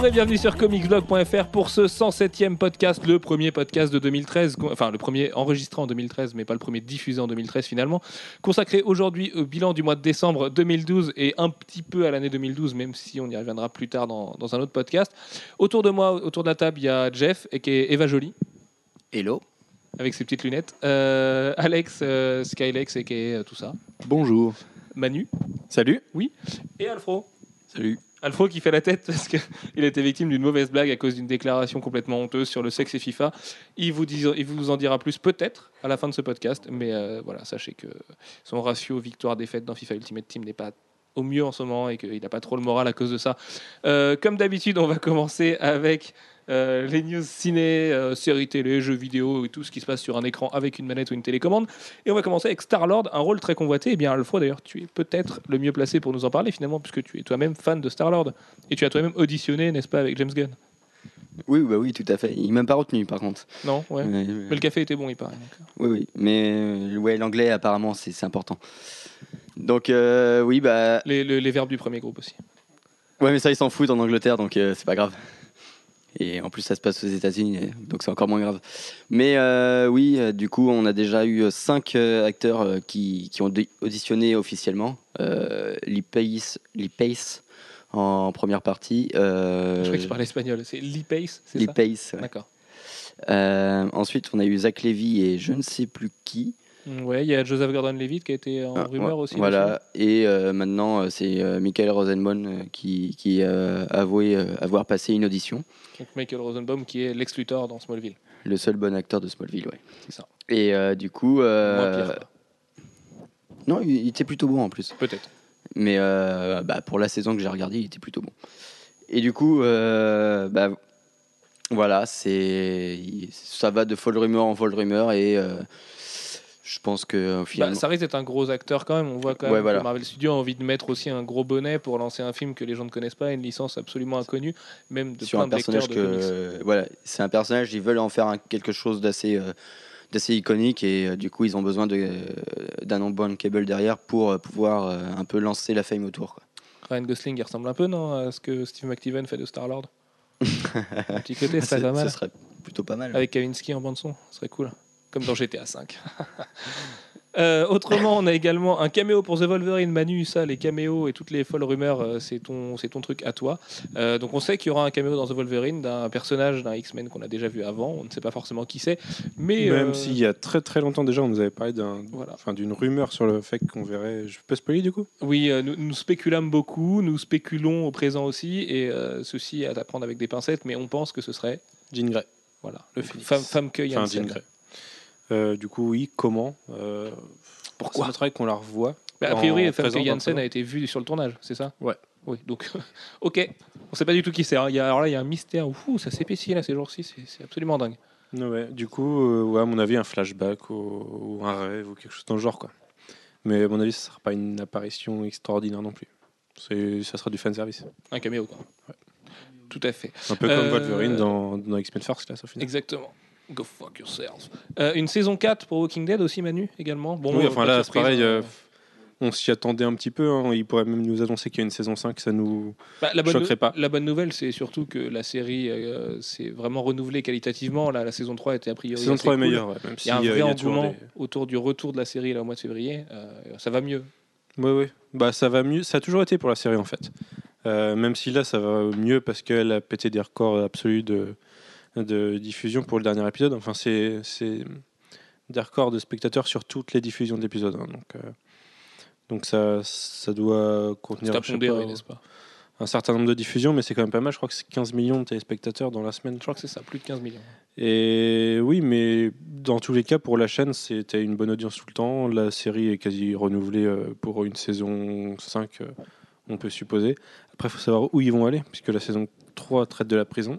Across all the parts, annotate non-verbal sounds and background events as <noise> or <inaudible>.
Bonjour et bienvenue sur comicsblog.fr pour ce 107e podcast, le premier podcast de 2013, co- enfin le premier enregistré en 2013, mais pas le premier diffusé en 2013 finalement, consacré aujourd'hui au bilan du mois de décembre 2012 et un petit peu à l'année 2012, même si on y reviendra plus tard dans, dans un autre podcast. Autour de moi, autour de la table, il y a Jeff et qui est Eva Jolie Hello. avec ses petites lunettes, euh, Alex euh, Skylex et qui est tout ça, Bonjour. Manu Salut. et Alfro. Salut. Alfro qui fait la tête parce qu'il <laughs> été victime d'une mauvaise blague à cause d'une déclaration complètement honteuse sur le sexe et FIFA. Il vous, il vous en dira plus peut-être à la fin de ce podcast, mais euh, voilà, sachez que son ratio victoire-défaite dans FIFA Ultimate Team n'est pas au mieux en ce moment et qu'il n'a pas trop le moral à cause de ça. Euh, comme d'habitude, on va commencer avec euh, les news ciné, euh, séries télé, jeux vidéo et tout ce qui se passe sur un écran avec une manette ou une télécommande. Et on va commencer avec Star-Lord, un rôle très convoité. Et bien, Alfro, d'ailleurs, tu es peut-être le mieux placé pour nous en parler finalement, puisque tu es toi-même fan de Star-Lord. Et tu as toi-même auditionné, n'est-ce pas, avec James Gunn? Oui, bah oui, tout à fait. Il m'a pas retenu par contre. Non Ouais. Mais, Mais le café était bon, il paraît. donc. Oui, oui. Mais euh, ouais, l'anglais apparemment c'est c'est important. Donc euh, oui, bah Les, les- les verbes du premier groupe aussi. ouais, mais ça ils s'en foutent en Angleterre, donc euh, c'est pas grave. Et en plus ça se passe aux États-Unis, donc c'est encore moins grave. Mais euh, oui, euh, du coup on a déjà eu euh, cinq euh, acteurs qui, qui ont auditionné officiellement. Euh, Lee Pace, Lee Pace en première partie. Je crois que tu parlais espagnol. C'est Lee Pace, c'est Lee ça? Pace. ouais. D'accord. Ensuite, on a eu Zach Levy et je ne sais plus qui. Ouais, il y a Joseph Gordon-Levitt qui a été en Ah, rumeur ouais, aussi. Voilà. Et euh, maintenant, euh, c'est euh, Michael Rosenbaum qui, qui a avoué avoir passé une audition. Donc Michael Rosenbaum qui est Lex Luthor dans Smallville. Le seul bon acteur de Smallville, ouais. C'est ça. Et du coup, Moins pire. quoi. non, il il était plutôt bon en plus. Peut-être. Mais bah, pour la saison que j'ai regardée, il était plutôt bon. Et du coup, bah, voilà, c'est ça va de folle rumeur en folle rumeur et euh, je pense que euh, Bah, finalement, ça risque d'être un gros acteur quand même. On voit quand même Ouais, que. Marvel Studios a envie de mettre aussi un gros bonnet pour lancer un film que les gens ne connaissent pas, une licence absolument inconnue, même de sur plein un de personnage de voilà c'est un personnage ils veulent en faire un- quelque chose d'assez euh, d'assez iconique et euh, du coup ils ont besoin de euh, d'un cable derrière pour euh, pouvoir euh, un peu lancer la fame autour quoi. Ryan Gosling, il ressemble un peu, non, à ce que Steve McTiven fait de Star-Lord? <laughs> Un petit côté, ça C'est- pas mal. ce serait plutôt pas mal Avec Kavinsky en bande-son, ce serait cool. Comme dans GTA V. <laughs> Euh, autrement, on a également un caméo pour The Wolverine. Manu, ça, les caméos et toutes les folles rumeurs, euh, c'est ton, c'est ton truc à toi. Euh, donc, on sait qu'il y aura un caméo dans The Wolverine d'un personnage d'un X-Men qu'on a déjà vu avant. On ne sait pas forcément qui c'est. Mais. Même euh, s'il y a très très longtemps déjà, on nous avait parlé d'un, Voilà. enfin d'une rumeur sur le fait qu'on verrait. Je peux spoiler du coup? Oui, euh, nous, nous spéculâmes beaucoup, nous spéculons au présent aussi, et euh, ceci à apprendre avec des pincettes, mais on pense que ce serait. Jean Grey. Voilà. Le Phoenix. Femme, femme que Enfin. Jean Grey. Euh, du coup, oui. Comment Euh, Pourquoi Ça m'étonnerait qu'on la revoie. Bah, a priori, présent, Janssen a été vue sur le tournage, c'est ça? Ouais. Oui, donc, <laughs> ok. On sait pas du tout qui c'est. hein. Il y a- Alors là, il y a un mystère. Ouh, ça s'épaissit là ces jours-ci, c'est c'est absolument dingue. Ouais, du coup, euh, ouais, à mon avis, un flashback ou, ou un rêve ou quelque chose dans le genre, quoi. Mais à mon avis, ce sera pas une apparition extraordinaire non plus. C'est, ça sera du fan service. Un caméo, quoi. Tout à fait. Un peu Euh, comme Wolverine dans, dans X-Men First Class au final. Exactement. Go fuck yourself. Euh, une saison 4 pour Walking Dead aussi, Manu, également. Bon, oui, euh, enfin là, c'est pareil. hein. euh, on s'y attendait un petit peu. hein. Il pourrait même nous annoncer qu'il y a une saison 5. Ça nous. Bah, la, bonne choquerait pas. la bonne nouvelle, c'est surtout que la série euh, s'est vraiment renouvelée qualitativement. Là, la saison 3 était a priori. saison assez 3 est meilleure, ouais, même Il y a un si, vrai a engouement des- autour du retour de la série là, au mois de février. Ça va mieux. Oui, oui. Bah, ça va mieux. Ça a toujours été pour la série en fait. Même si là, ça va mieux parce qu'elle a pété des records absolus de, de diffusion pour le dernier épisode. Enfin, c'est des records de spectateurs sur toutes les diffusions d'épisodes. hein. Donc, euh, donc ça, ça doit contenir à pondérer, pas, pas? un certain nombre de diffusions, mais c'est quand même pas mal. Je crois que c'est 15 millions de téléspectateurs dans la semaine. Je crois que c'est ça, plus de 15 millions. Et oui, mais dans tous les cas, pour la chaîne, c'était une bonne audience tout le temps. La série est quasi renouvelée euh, pour une saison 5, euh, on peut supposer. Après, il faut savoir où ils vont aller, puisque la saison 3 traite de la prison.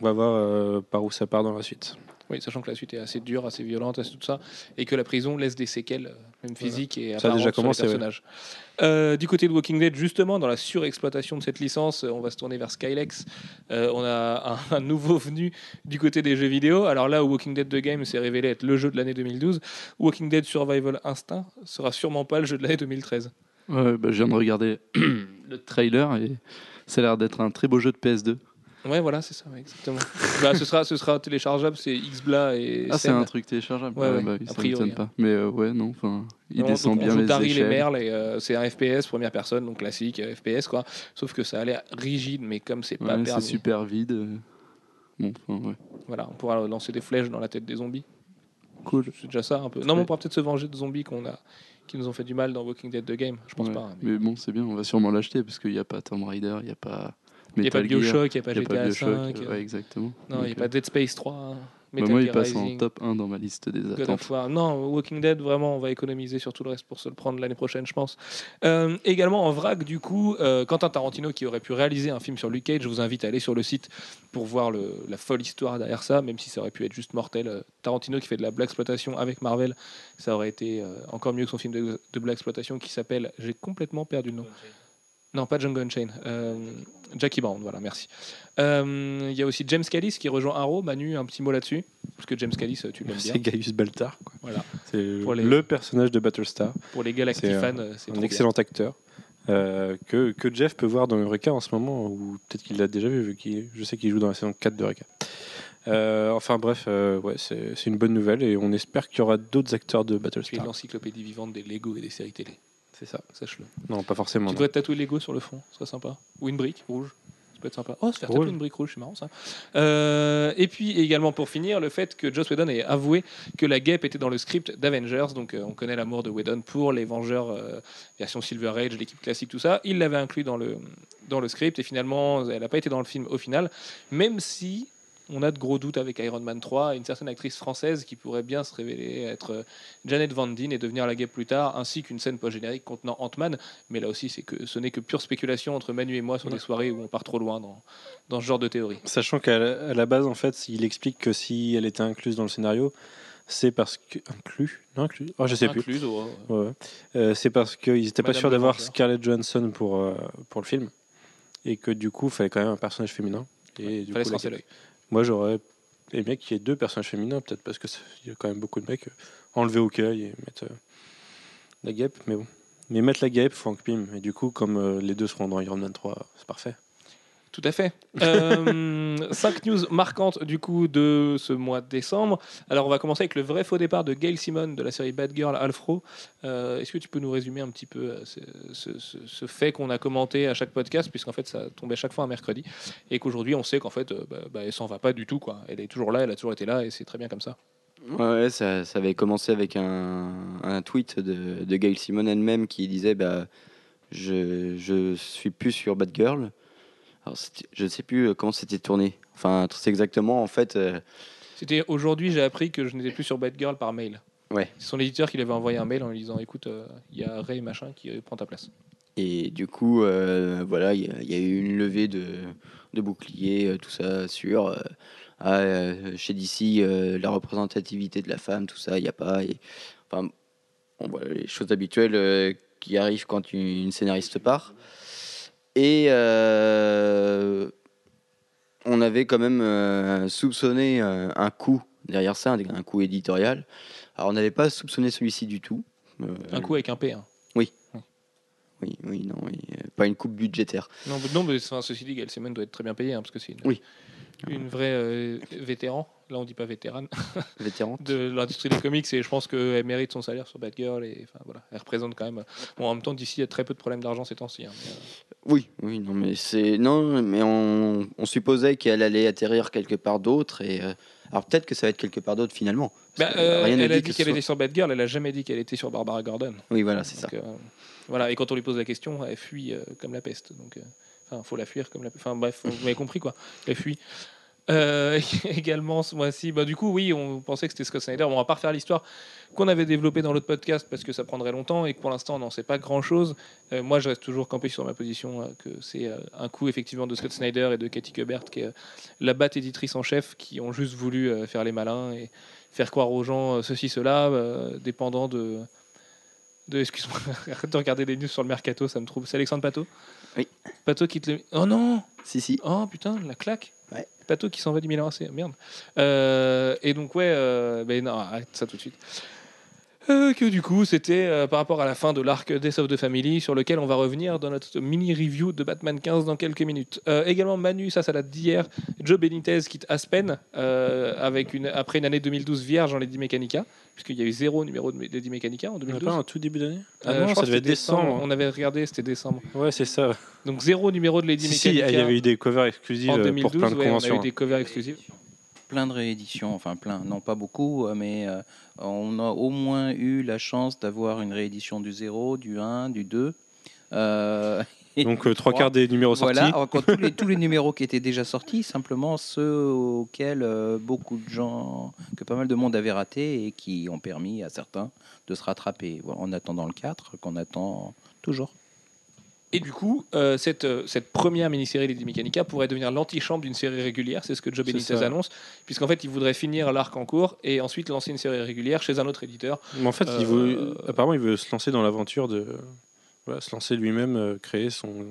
On va voir euh, par où ça part dans la suite. Oui, sachant que la suite est assez dure, assez violente, assez tout ça, et que la prison laisse des séquelles, euh, même physiques et Ça a déjà sur les ouais. personnages. Euh, du côté de Walking Dead, justement, dans la surexploitation de cette licence, on va se tourner vers Skylex. Euh, on a un, <laughs> un nouveau venu du côté des jeux vidéo. Alors là où Walking Dead The Game s'est révélé être le jeu de l'année 2012, Walking Dead Survival Instinct sera sûrement pas le jeu de l'année 2013. Ouais, bah, je viens de regarder <clears throat> le trailer et ça a l'air d'être un très beau jeu de PS2. Ouais, voilà, c'est ça, ouais, exactement. <laughs> bah, ce, sera, ce sera téléchargeable, c'est Xbla et. Ah, c'est un truc téléchargeable. Ouais, ouais, bah ça priori, pas. Mais euh, ouais, non, enfin, il On- descend donc, bien on les Tari les échelles. merles euh, c'est un FPS première personne, donc classique euh, FPS quoi. Sauf que ça a l'air rigide, mais comme c'est pas Ouais, c'est super vide. Bon, enfin, ouais. voilà, on pourra lancer des flèches dans la tête des zombies. Cool. C'est déjà ça un peu. Non, mais on pourra peut-être se venger de zombies qu'on a, qui nous ont fait du mal dans Walking Dead 2 Game. Je pense Ouais. pas. hein, mais- Mais bon, c'est bien, on va sûrement l'acheter parce qu'il n'y a pas Tomb Raider, il n'y a pas. Il n'y a pas de Bioshock, il n'y a pas il y a pas GTA Bioshock, 5. euh, ouais, exactement. Non, il n'y a pas euh, Dead Space 3. hein, bah, Metal moi, il passe en top 1 dans ma liste des attentes. Non, Walking Dead, vraiment, on va économiser sur tout le reste pour se le prendre l'année prochaine, je pense. Euh, également en vrac, du coup, euh, Quentin Tarantino, qui aurait pu réaliser un film sur Luke Cage, je vous invite à aller sur le site pour voir le- la folle histoire derrière ça, même si ça aurait pu être juste mortel. Euh, Tarantino qui fait de la black exploitation avec Marvel, ça aurait été euh, encore mieux que son film de, de black exploitation qui s'appelle, j'ai complètement perdu le nom. Non, pas Django Unchained. Euh, Jackie Brown, voilà, merci. Euh, Il y a aussi James Callis qui rejoint Arrow. Manu, un petit mot là-dessus Parce que James Callis, tu l'aimes bien. C'est Gaius Baltar. quoi. Voilà. C'est les- le personnage de Battlestar. Pour les Galactic C'est un- fans, euh, c'est un excellent acteur euh, que, que Jeff peut voir dans Eureka en ce moment, ou peut-être qu'il l'a déjà vu, vu qu'il je sais qu'il joue dans la saison 4 d'Eureka. Euh, enfin bref, euh, ouais, c'est une bonne nouvelle et on espère qu'il y aura d'autres acteurs de Battlestar. l'encyclopédie vivante des Lego et des séries télé. C'est ça. Sache-le. Non, pas forcément. Tu devrais te tatouer Lego sur le front, ce serait sympa. Ou une brique rouge. Ça peut être sympa. Oh, se faire tatouer une brique rouge, c'est marrant ça. Euh, et puis également pour finir, le fait que Joss Whedon ait avoué que la guêpe était dans le script d'Avengers. Donc euh, on connaît l'amour de Whedon pour les Vengeurs euh, version Silver Age, l'équipe classique, tout ça. Il l'avait inclus dans le, dans le script et finalement elle n'a pas été dans le film au final. Même si on a de gros doutes avec Iron Man 3 et une certaine actrice française qui pourrait bien se révéler être euh, Janet Van Dyne et devenir la guêpe plus tard, ainsi qu'une scène post-générique contenant Ant-Man. Mais là aussi, c'est que ce n'est que pure spéculation entre Manu et moi sur des soirées où on part trop loin dans, dans ce genre de théorie. Sachant qu'à la, base, en fait, il explique que si elle était incluse dans le scénario, c'est parce que. Inclus Non, inclus oh, Je sais plus. Incluse, ouais, ouais. Ouais, ouais. Euh, c'est parce qu'ils n'étaient pas sûrs d'avoir Vengeur. Scarlett Johansson pour, euh, pour le film. Et que du coup, il fallait quand même un personnage féminin. Et du Fallait coup, se la- lancer l'œil. Moi, j'aurais aimé qu'il y ait deux personnages féminins, peut-être parce qu'il y a quand même beaucoup de mecs. enlever au et mettre euh, la guêpe, mais bon. Mais mettre la guêpe, Frank Pym. Et du coup, comme euh, les deux seront dans Iron Man 3, c'est parfait. Tout à fait. <laughs> Euh, cinq news marquantes du coup de ce mois de décembre. Alors on va commencer avec le vrai faux départ de Gail Simon de la série Bad Girl Alfro. Euh, Est-ce que tu peux nous résumer un petit peu euh, ce, ce- ce- ce fait qu'on a commenté à chaque podcast, puisqu'en fait ça tombait chaque fois un mercredi, et qu'aujourd'hui on sait qu'en fait euh, bah, bah, elle s'en va pas du tout. Quoi. Elle est toujours là, elle a toujours été là, et c'est très bien comme ça. Ouais, ouais, ça, ça avait commencé avec un, un tweet de, de Gail Simon elle-même qui disait bah, je, je suis plus sur Bad Girl. Alors, je ne sais plus euh, comment c'était tourné. Enfin, c'est exactement en fait. euh, C'était aujourd'hui j'ai appris que je n'étais plus sur Bad Girl par mail. Ouais. C'est son éditeur qui lui avait envoyé un mail en lui disant écoute, euh, il y a Ray machin qui prend ta place. Et du coup, euh, voilà, il y, a- il y a eu une levée de, de boucliers, tout ça, sur ah, chez DC, la représentativité de la femme, tout ça, il n'y a pas. Et, enfin, bon, voilà, les choses habituelles qui arrivent quand une, une scénariste part. Et euh, on avait quand même euh, soupçonné euh, un coup derrière ça, un, un coup éditorial. Alors, on n'avait pas soupçonné celui-ci du tout. Un coup avec un P. hein. oui, oui, non, oui, euh, pas une coupe budgétaire. Non, mais- non mais enfin, ceci dit, Gail Simon doit être très bien payée, hein, parce que c'est une, Oui. une vraie vétéran. Là, on dit pas vétérane Vétéran. <laughs> de l'industrie des comics, et je pense qu'elle mérite son salaire sur Batgirl. Et enfin voilà, elle représente quand même. Bon, en même temps, d'ici, il y a très peu de problèmes d'argent ces temps-ci. hein, euh, Oui, oui, non, mais c'est non, mais on, on supposait qu'elle allait atterrir quelque part d'autre et euh, alors peut-être que ça va être quelque part d'autre finalement. Bah, euh, rien elle a dit qu'elle soit- était sur Batgirl, elle a jamais dit qu'elle était sur Barbara Gordon. Oui, voilà, c'est ça. Voilà, et quand on lui pose la question, elle fuit comme la peste. Donc, enfin, faut la fuir comme la. Enfin, bref, vous m'avez compris quoi. Elle fuit. Euh, <laughs> également ce mois-ci, bah, du coup, oui, on pensait que c'était Scott Snyder. Bon, on va pas refaire l'histoire qu'on avait développée dans l'autre podcast parce que ça prendrait longtemps et que pour l'instant, on n'en sait pas grand-chose. Euh, moi, je reste toujours campé sur ma position euh, que c'est un coup effectivement de Scott Snyder et de Katie Kubert, qui est la batte éditrice en chef, qui ont juste voulu faire les malins et faire croire aux gens ceci, cela, dépendant de de excuse-moi, <laughs> arrête de regarder les news sur le mercato, ça me trouble. C'est Alexandre Pato? Oui. Pato qui te le. Oh non Si, si. Oh putain, la claque. Pato qui s'en va du Milan AC, merde. Euh, et donc, ouais, euh, ben non, arrête ça tout de suite. Euh, que du coup, c'était euh, par rapport à la fin de l'arc Death of the Family, sur lequel on va revenir dans notre mini review de Batman 15 dans quelques minutes. Euh, également, Manu, ça, ça date d'hier. Joe Benitez quitte Aspen euh, avec une, après une année 2012 vierge en Lady Mechanica, puisqu'il y a eu zéro numéro de Lady Mechanica en On a 2012. pas un tout début d'année? Ah non, ça devait être c'était décembre. On avait regardé, c'était décembre. Ouais, c'est ça. Donc zéro numéro de Lady Si, si, il Mechanica y avait eu des covers exclusives en euh, 2012. pour plein de ouais, on a conventions. eu des covers exclusifs. plein de rééditions, enfin plein, non pas beaucoup, mais euh, on a au moins eu la chance d'avoir une réédition du 0, du 1, du 2. euh, <laughs> Donc euh, trois 3. quarts des numéros sortis. Voilà, tous les, tous les <laughs> numéros qui étaient déjà sortis, simplement ceux auxquels euh, beaucoup de gens, que pas mal de monde avait raté et qui ont permis à certains de se rattraper. En attendant le 4, qu'on attend toujours. Et du coup, euh, cette, euh, cette première mini-série Lady Mechanica pourrait devenir l'antichambre d'une série régulière, c'est ce que Joe Benitez annonce, puisqu'en fait, il voudrait finir l'arc en cours et ensuite lancer une série régulière chez un autre éditeur. Mais en fait, Euh, il veut, apparemment, il veut se lancer dans l'aventure de voilà, se lancer lui-même, créer son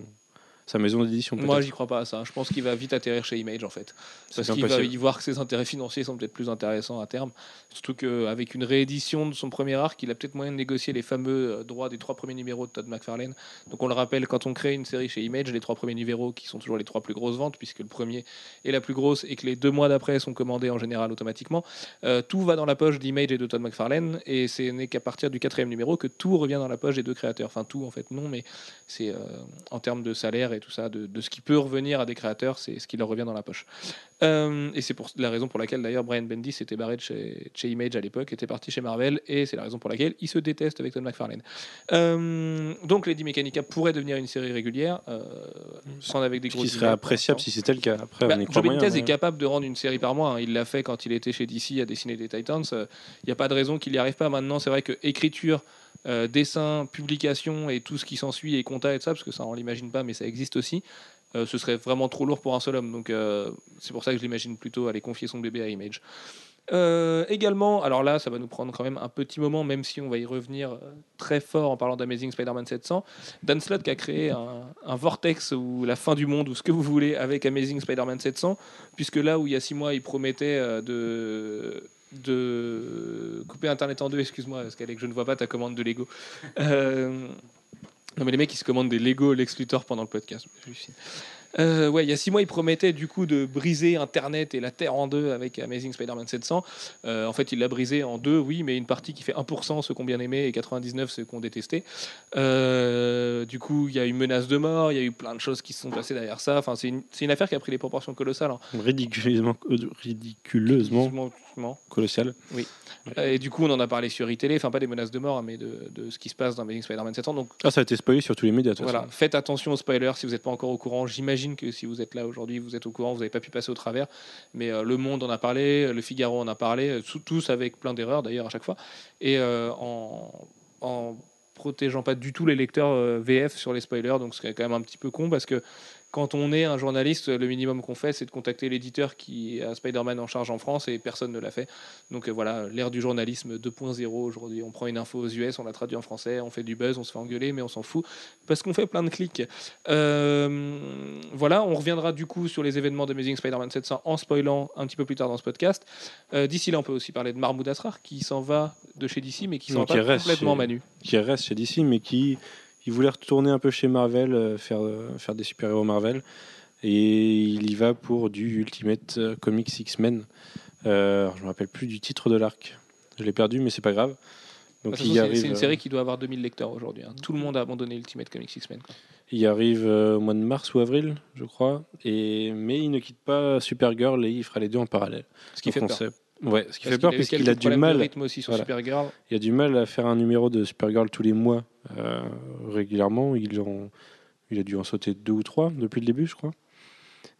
sa maison d'édition. Moi, j'y crois pas à ça. Je pense qu'il va vite atterrir chez Image, en fait. C'est Parce qu'il va y voir que ses intérêts financiers sont peut-être plus intéressants à terme. Surtout qu'avec une réédition de son premier arc, il a peut-être moyen de négocier les fameux euh, droits des trois premiers numéros de Todd McFarlane. Donc on le rappelle, quand on crée une série chez Image, les trois premiers numéros qui sont toujours les trois plus grosses ventes, puisque le premier est la plus grosse et que les deux mois d'après sont commandés en général automatiquement, euh, tout va dans la poche d'Image et de Todd McFarlane. Et ce n'est qu'à partir du quatrième numéro que tout revient dans la poche des deux créateurs. Enfin, tout en fait, non, mais c'est euh, en termes de salaire et tout ça, de, de ce qui peut revenir à des créateurs, c'est ce qui leur revient dans la poche. Euh, et c'est pour la raison pour laquelle d'ailleurs Brian Bendis s'était barré de chez, chez Image à l'époque, était parti chez Marvel, et c'est la raison pour laquelle il se déteste avec Todd McFarlane. Euh, donc Lady Mechanica pourrait devenir une série régulière, euh, sans avec des Ce gros. qui serait appréciable si c'était le cas. Après, Bah, on Joe moyen, mais- est capable de rendre une série par mois. hein. Il l'a fait quand il était chez DC à dessiner des Titans. Il n'y a pas de raison qu'il n'y arrive pas. Maintenant, c'est vrai que écriture, euh, dessin, publication et tout ce qui s'ensuit et compta et tout ça, parce que ça on l'imagine pas, mais ça existe aussi. euh, ce serait vraiment trop lourd pour un seul homme. Donc euh, c'est pour ça que je l'imagine plutôt aller confier son bébé à Image. Euh, également, alors là, ça va nous prendre quand même un petit moment, même si on va y revenir très fort en parlant d'Amazing Spider-Man 700. Dan Slott qui a créé un, un vortex ou la fin du monde ou ce que vous voulez avec Amazing Spider-Man 700, puisque là où il y a six mois, il promettait de de couper Internet en deux, excuse-moi, parce qu'Alex, je ne vois pas ta commande de Lego. Euh, non, mais les mecs, ils se commandent des Lego Lex Luthor pendant le podcast. Euh, ouais, il y a six mois, il promettait du coup de briser Internet et la Terre en deux avec Amazing Spider-Man 700. Euh, en fait, il l'a brisé en deux, oui, mais une partie qui fait 1% ceux qui ont bien aimé et 99 ceux qui ont détesté. Euh, du coup, il y a eu menace de mort, il y a eu plein de choses qui se sont passées derrière ça. Enfin, c'est une, affaire qui a pris des proportions colossales. hein. ridiculeusement, euh, ridiculeusement Doucement, doucement. Et du coup, on en a parlé sur iTélé, enfin pas des menaces de mort, hein, mais de, de ce qui se passe dans Amazing Spider-Man 700. Donc Ah, ça a été spoilé sur tous les médias. voilà, façon. faites attention aux spoilers si vous n'êtes pas encore au courant. J'imagine que si vous êtes là aujourd'hui, vous êtes au courant, vous n'avez pas pu passer au travers. Mais euh, Le Monde en a parlé, Le Figaro en a parlé, euh, tous avec plein d'erreurs d'ailleurs à chaque fois. Et euh, en, en protégeant pas du tout les lecteurs VF sur les spoilers, donc c'est quand même un petit peu con parce que quand on est un journaliste, le minimum qu'on fait, c'est de contacter l'éditeur qui a Spider-Man en charge en France et personne ne l'a fait. Donc euh, voilà, l'ère du journalisme 2.0 aujourd'hui. On prend une info aux US, on la traduit en français, on fait du buzz, on se fait engueuler, mais on s'en fout parce qu'on fait plein de clics. Euh, voilà, on reviendra du coup sur les événements d'Amazing Spider-Man 700 en spoilant un petit peu plus tard dans ce podcast. Euh, D'ici là, on peut aussi parler de Mahmoud Asrar qui s'en va de chez DC, mais qui s'en va complètement chez- Manu. Qui reste chez DC, mais qui il voulait retourner un peu chez Marvel, euh, faire, euh, faire des super-héros Marvel. Et il y va pour du Ultimate euh, Comics X-Men. Euh, je me rappelle plus du titre de l'arc. Je l'ai perdu, mais c'est pas grave. Donc il c'est- arrive. C'est une série qui doit avoir 2000 lecteurs aujourd'hui. hein. Tout le monde a abandonné Ultimate Comics X-Men. Il arrive au mois de mars ou avril, je crois. Et mais il ne quitte pas Supergirl et il fera les deux en parallèle. Ce qui fait peur. sait- Ouais, ce qui Parce fait peur qu'il a eu parce qu'il quelques a du mal. rythme aussi sur Voilà. Supergirl. Il a du mal à faire un numéro de Supergirl tous les mois régulièrement. Il, en- il a dû en sauter deux ou trois depuis le début, je crois.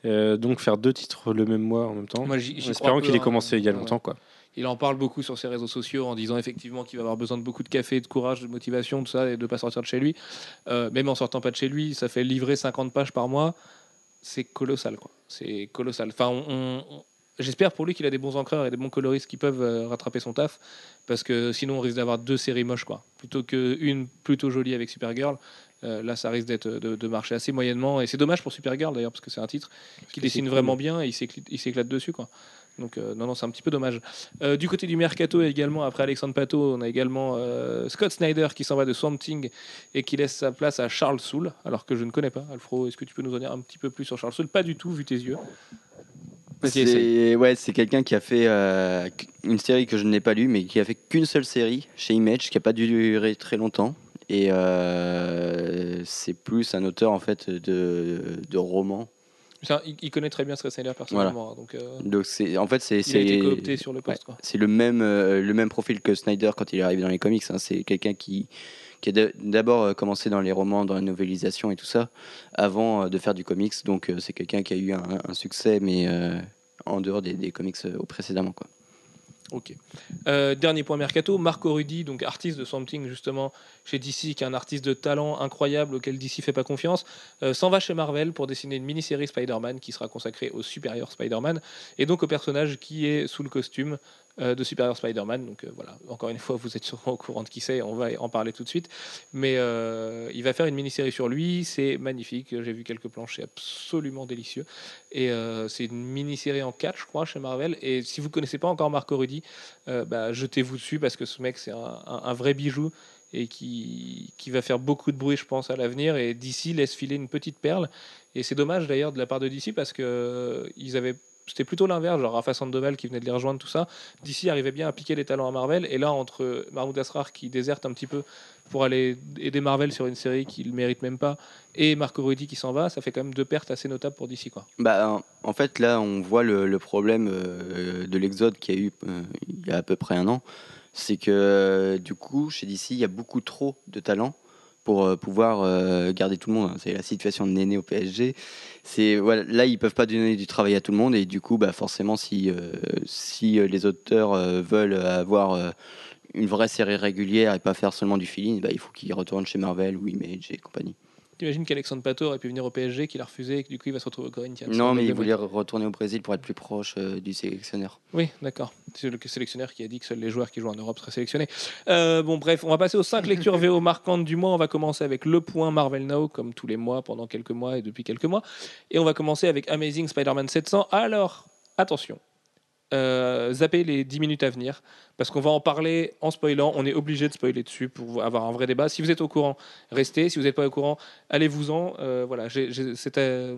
Euh, donc faire deux titres le même mois en même temps. Moi, en espérant qu'il ait hein. commencé il y a Ouais. longtemps, quoi. Il en parle beaucoup sur ses réseaux sociaux en disant effectivement qu'il va avoir besoin de beaucoup de café, de courage, de motivation, tout ça, et de pas sortir de chez lui. Euh, même en sortant pas de chez lui, ça fait livrer 50 pages par mois. C'est colossal, quoi. C'est colossal. Enfin, on- J'espère pour lui qu'il a des bons encreurs et des bons coloristes qui peuvent euh, rattraper son taf, parce que sinon on risque d'avoir deux séries moches, quoi. Plutôt qu'une plutôt jolie avec Supergirl, euh, là ça risque d'être de, de marcher assez moyennement. Et c'est dommage pour Supergirl d'ailleurs, parce que c'est un titre qui dessine vraiment bien et il s'éclate il s'éclate dessus, quoi. Donc euh, non, non, c'est un petit peu dommage. Euh, du côté du mercato également, après Alexandre Pato, on a également euh, Scott Snyder qui s'en va de Swamp Thing et qui laisse sa place à Charles Soule, alors que je ne connais pas. Alfro, est-ce que tu peux nous en dire un petit peu plus sur Charles Soule? Pas du tout, vu tes yeux. C'est ouais, c'est quelqu'un qui a fait euh, une série que je n'ai pas lue, mais qui a fait qu'une seule série chez Image, qui a pas duré très longtemps. Et euh, c'est plus un auteur en fait de, de romans. Un- il, connaît très bien Snyder personnellement, hein, donc euh, Donc c'est en fait c'est il a été c'est coopté sur le poste. quoi. c'est le même euh, le même profil que Snyder quand il est arrivé dans les comics. hein. C'est quelqu'un qui qui a d'abord euh, commencé dans les romans, dans la novélisation et tout ça, avant euh, de faire du comics. Donc euh, c'est quelqu'un qui a eu un, succès, mais en dehors des, comics précédemment. Ok. Dernier point mercato, Marco Rudy, donc artiste de Something justement chez DC, qui est un artiste de talent incroyable auquel DC fait pas confiance, s'en va chez Marvel pour dessiner une mini-série Spider-Man qui sera consacrée au supérieur Spider-Man et donc au personnage qui est sous le costume de supérieur Spider-Man. Donc euh, voilà, encore une fois, vous êtes sûrement au courant de qui c'est, on va en parler tout de suite. Mais euh, il va faire une mini-série sur lui, c'est magnifique. J'ai vu quelques planches, c'est absolument délicieux. Et euh, c'est une mini-série en 4, je crois, chez Marvel. Et si vous connaissez pas encore Marco Rudy, euh, bah, jetez-vous dessus parce que ce mec, c'est un, vrai bijou et qui, qui va faire beaucoup de bruit, je pense, à l'avenir. Et DC laisse filer une petite perle. Et c'est dommage d'ailleurs de la part de DC parce que euh, avaient. C'était plutôt l'inverse, genre Rafa Sandoval qui venait de les rejoindre, tout ça. DC arrivait bien à piquer les talents à Marvel. Et là, entre Mahmoud Asrar qui déserte un petit peu pour aller aider Marvel sur une série qu'il ne mérite même pas, et Marco Rudy qui s'en va, ça fait quand même deux pertes assez notables pour DC. Quoi. Bah, en- fait, là, on voit le, le problème euh, de l'exode qu'il y a eu euh, il y a à peu près un an. C'est que, euh, du coup, chez DC, il y a beaucoup trop de talents pour euh, pouvoir euh, garder tout le monde. C'est la situation de Néné au PSG. C'est voilà, là, ils peuvent pas donner du travail à tout le monde et du coup, bah, forcément, si euh, si les auteurs veulent avoir une vraie série régulière et pas faire seulement du feeling, bah, il faut qu'ils retournent chez Marvel ou Image et compagnie. T'imagines qu'Alexandre Pato aurait pu venir au PSG, qu'il a refusé et que du coup il va se retrouver au Corinthians Non, mais il voulait retourner au Brésil pour être plus proche euh, du sélectionneur. Oui, d'accord. C'est le sélectionneur qui a dit que seuls les joueurs qui jouent en Europe seraient sélectionnés. Euh, bon, bref, on va passer aux 5 <laughs> lectures VO marquantes du mois. On va commencer avec le point Marvel Now, comme tous les mois, pendant quelques mois et depuis quelques mois. Et on va commencer avec Amazing Spider-Man 700. Alors, attention, euh, zappez les 10 minutes à venir, parce qu'on va en parler en spoilant. On est obligé de spoiler dessus pour avoir un vrai débat. Si vous êtes au courant, restez. Si vous n'êtes pas au courant, allez-vous-en. Euh, voilà, euh,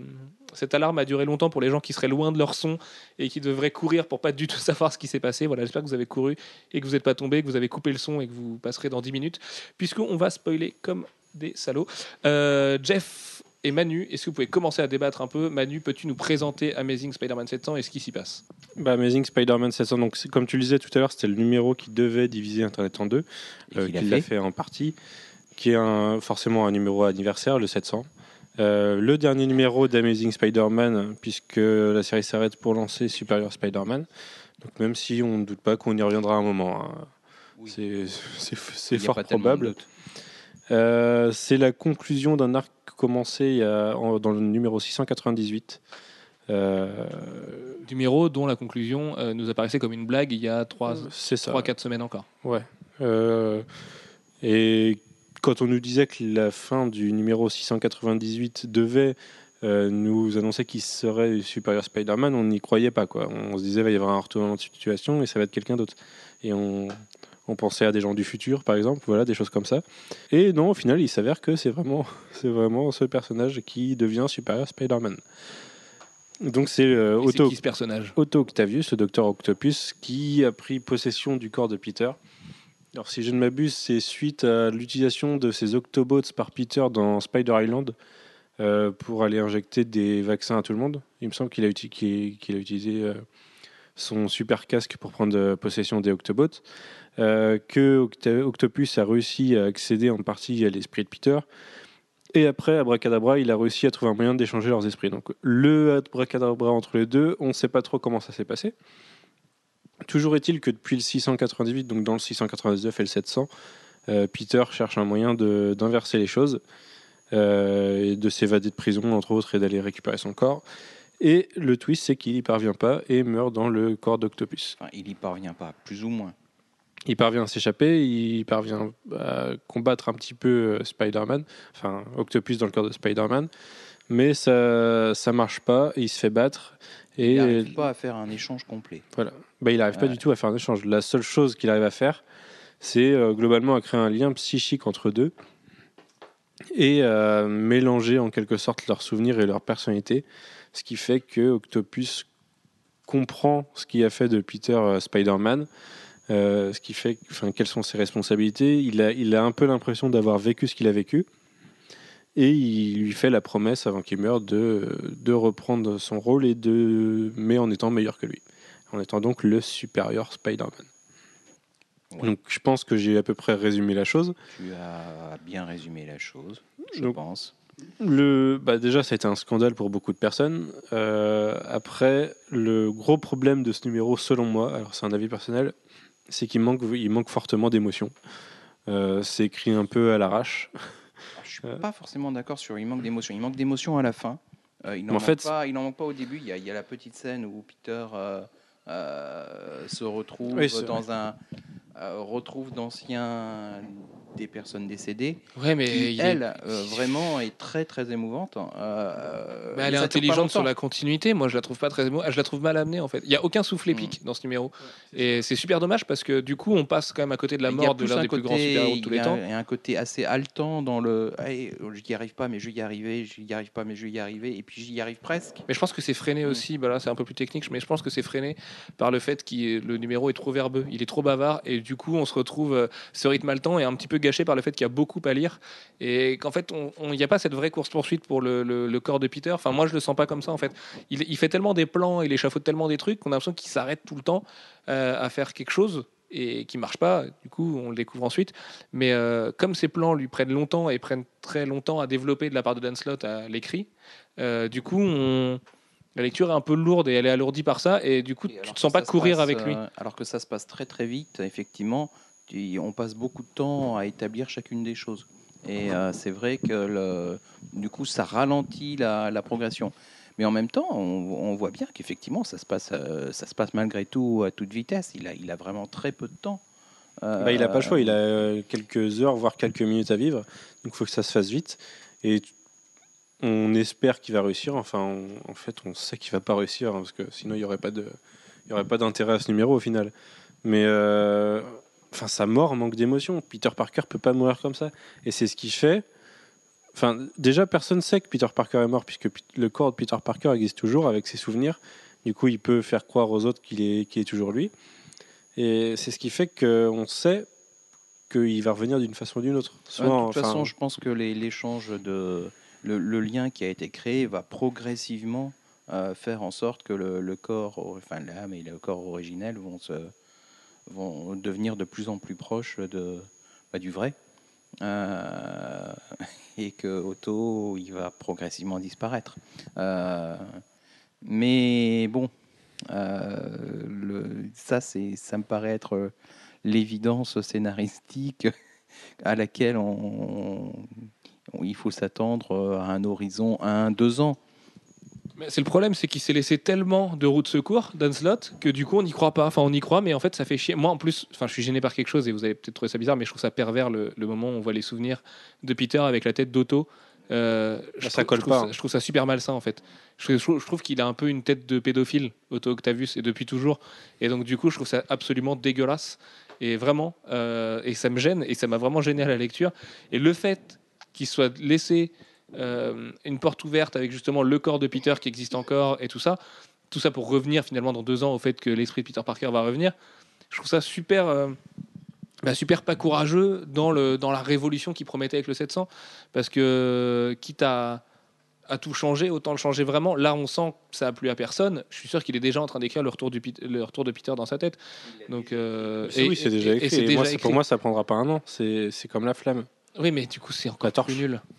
cette alarme a duré longtemps pour les gens qui seraient loin de leur son et qui devraient courir pour pas du tout <laughs> savoir ce qui s'est passé. Voilà, j'espère que vous avez couru et que vous n'êtes pas tombé, que vous avez coupé le son et que vous passerez dans 10 minutes, puisqu'on va spoiler comme des salauds. Jeff et Manu, est-ce que vous pouvez commencer à débattre un peu Manu, peux-tu nous présenter Amazing Spider-Man 700 et ce qui s'y passe? Bah, Amazing Spider-Man 700, donc comme tu le disais tout à l'heure, c'était le numéro qui devait diviser Internet en deux, Et euh, qu'il l'a fait. fait en partie, qui est un, forcément un numéro anniversaire, le 700. Euh, le dernier numéro d'Amazing Spider-Man, puisque la série s'arrête pour lancer Superior Spider-Man. Donc même si on ne doute pas qu'on y reviendra un moment, hein. Oui. c'est fort de probable. Euh, c'est la conclusion d'un arc commencé il y a- en- dans le numéro 698. Euh, Numéro dont la conclusion euh, nous apparaissait comme une blague il y a 3 c'est ça. 3-4 semaines encore. Ouais. Euh, et quand on nous disait que la fin du numéro 698 devait euh, nous annoncer qu'il serait supérieur Spider-Man, on n'y croyait pas. Quoi. On se disait qu'il va y avoir un retournement de situation et ça va être quelqu'un d'autre. Et on, on pensait à des gens du futur, par exemple, voilà, des choses comme ça. Et non, au final, il s'avère que c'est vraiment, <laughs> c'est vraiment ce personnage qui devient supérieur Spider-Man. Donc c'est euh, Otto qui ce personnage? Otto Octavius, le docteur Octopus, qui a pris possession du corps de Peter. Alors, si je ne m'abuse, c'est suite à l'utilisation de ces Octobots par Peter dans Spider Island euh, pour aller injecter des vaccins à tout le monde. Il me semble qu'il a, uti- qu'il- qu'il a utilisé euh, son super casque pour prendre euh, possession des Octobots. Euh, que Octopus a réussi à accéder en partie à l'esprit de Peter. Et après, Abracadabra, il a réussi à trouver un moyen d'échanger leurs esprits. Donc, le Abracadabra entre les deux, on ne sait pas trop comment ça s'est passé. Toujours est-il que depuis le 698, donc dans le 699 et le 700, euh, Peter cherche un moyen d'inverser les choses, euh, et de s'évader de prison, entre autres, et d'aller récupérer son corps. Et le twist, c'est qu'il n'y parvient pas et meurt dans le corps d'Octopus. Il y parvient pas, plus ou moins. Il parvient à s'échapper, il parvient à combattre un petit peu euh, Spider-Man, enfin Octopus dans le corps de Spider-Man, mais ça ça marche pas, et il se fait battre Et Il n'arrive pas à faire un échange complet. Voilà. Bah, il n'arrive pas du tout à faire un échange. La seule chose qu'il arrive à faire, c'est euh, globalement à créer un lien psychique entre deux et euh, mélanger en quelque sorte leurs souvenirs et leur personnalité. Ce qui fait que Octopus comprend ce qui a fait de Peter euh, Spider-Man. Euh, ce qui fait, enfin, quelles sont ses responsabilités? Il a, il a un peu l'impression d'avoir vécu ce qu'il a vécu. Et il lui fait la promesse, avant qu'il meure, de, de reprendre son rôle, et de, mais en étant meilleur que lui en étant donc le supérieur Spider-Man. Ouais. Donc je pense que j'ai à peu près résumé la chose. Tu as bien résumé la chose, je Donc, pense. Le, bah déjà, ça a été un scandale pour beaucoup de personnes. Euh, après, le gros problème de ce numéro, selon moi, alors c'est un avis personnel, c'est qu'il manque, il manque fortement d'émotion. Euh, c'est écrit un peu à l'arrache. Je suis Euh. pas forcément d'accord sur il manque d'émotion. Il manque d'émotion à la fin. Euh, il n'en En manque, fait, manque pas au début. Il y, a, il y a la petite scène où Peter euh, se retrouve Oui, dans un retrouve d'anciens des personnes décédées. Ouais, mais qui, il est- elle, euh, vraiment, est très très émouvante. Euh, Bah, elle est intelligente sur la continuité. Moi, je la trouve pas très émo- Je la trouve mal amenée en fait. Il y a aucun souffle épique dans ce numéro, et c'est super dommage parce que du coup, on passe quand même à côté de la mort de plus l'un un des plus côté- grands super-héros de tous il y les a temps. un- Il y a un côté assez haletant dans le. Hey, je n'y arrive pas, mais je vais y arriver. Je n'y arrive pas, mais je vais y arriver. Et puis j'y arrive presque. Mais je pense que c'est freiné Mm. aussi, bah là c'est un peu plus technique, mais je pense que c'est freiné par le fait que le numéro est trop verbeux, il est trop bavard, et du coup on se retrouve, euh, ce rythme haletant est un petit peu gâché par le fait qu'il y a beaucoup à lire, et qu'en fait il n'y a pas cette vraie course-poursuite pour le, corps de Peter, enfin moi je le sens pas comme ça en fait. Il, fait tellement des plans, il échafaude tellement des trucs qu'on a l'impression qu'il s'arrête tout le temps euh, à faire quelque chose et qui marche pas, du coup on le découvre ensuite. Mais euh, comme ces plans lui prennent longtemps et prennent très longtemps à développer de la part de Dan Slott à l'écrit, du coup on, la lecture est un peu lourde et elle est alourdie par ça et du coup Et tu alors te sens pas courir passe, avec lui. euh, alors que ça se passe très très vite, effectivement, tu- on passe beaucoup de temps à établir chacune des choses. Et euh, c'est vrai que le, du coup, ça ralentit la, la progression. Mais en même temps, on, on voit bien qu'effectivement, ça se passe, euh, ça se passe malgré tout à toute vitesse. Il a, il a vraiment très peu de temps. Euh, Bah, il n'a pas le choix, il a quelques heures, voire quelques minutes à vivre, donc il faut que ça se fasse vite. Et on espère qu'il va réussir, enfin on- en fait on sait qu'il va pas réussir, hein, parce que sinon il n'y aurait pas de- il y aurait pas d'intérêt à ce numéro au final. Mais euh, enfin sa mort manque d'émotion, Peter Parker peut pas mourir comme ça, et c'est ce qui fait... Enfin, déjà, personne sait que Peter Parker est mort, puisque le corps de Peter Parker existe toujours avec ses souvenirs. Du coup, il peut faire croire aux autres qu'il est, qu'il est toujours lui. Et c'est ce qui fait qu'on sait qu'il va revenir d'une façon ou d'une autre. Ouais, de toute façon, je pense que les- l'échange de le, lien qui a été créé va progressivement euh, faire en sorte que le, corps, enfin l'âme et le corps originel vont se vont devenir de plus en plus proches de bah, du vrai. Euh, <laughs> et que Otto il va progressivement disparaître. Euh, mais bon, ça ça me paraît être l'évidence scénaristique <laughs> à laquelle on- il faut s'attendre à un horizon un deux ans. Mais C'est le problème, c'est qu'il s'est laissé tellement de routes de secours, Dan Slott, que du coup on n'y croit pas. Enfin, on y croit, mais en fait ça fait chier. Moi en plus, enfin, je suis gêné par quelque chose et vous avez peut-être trouvé ça bizarre, mais je trouve ça pervers le, le moment où on voit les souvenirs de Peter avec la tête d'Otto. Euh, je, ça trouve, colle je trouve pas, ça- hein. je trouve ça super malsain en fait. Je, trouve- je trouve qu'il a un peu une tête de pédophile, Otto Octavius, et depuis toujours. Et donc du coup, je trouve ça absolument dégueulasse. Et vraiment, euh, et ça me gêne, et ça m'a vraiment gêné à la lecture. Et le fait qu'il soit laissé euh, une porte ouverte avec justement le corps de Peter qui existe encore et tout ça, tout ça pour revenir finalement dans deux ans au fait que l'esprit de Peter Parker va revenir, je trouve ça super, euh, bah, super pas courageux dans, le, dans la révolution qu'il promettait avec le 700, parce que quitte à, à tout changer, autant le changer vraiment. Là, on sent que ça a plu à personne. Je suis sûr qu'il est déjà en train d'écrire le retour, du, Pit- le retour de Peter dans sa tête. Donc, euh, c'est- oui, c'est déjà et- et écrit. c'est Et moi, déjà c'est- pour écrit. moi, ça prendra pas un an. C'est c'est comme la flamme. Oui, mais du coup, c'est encore plus nul. <laughs>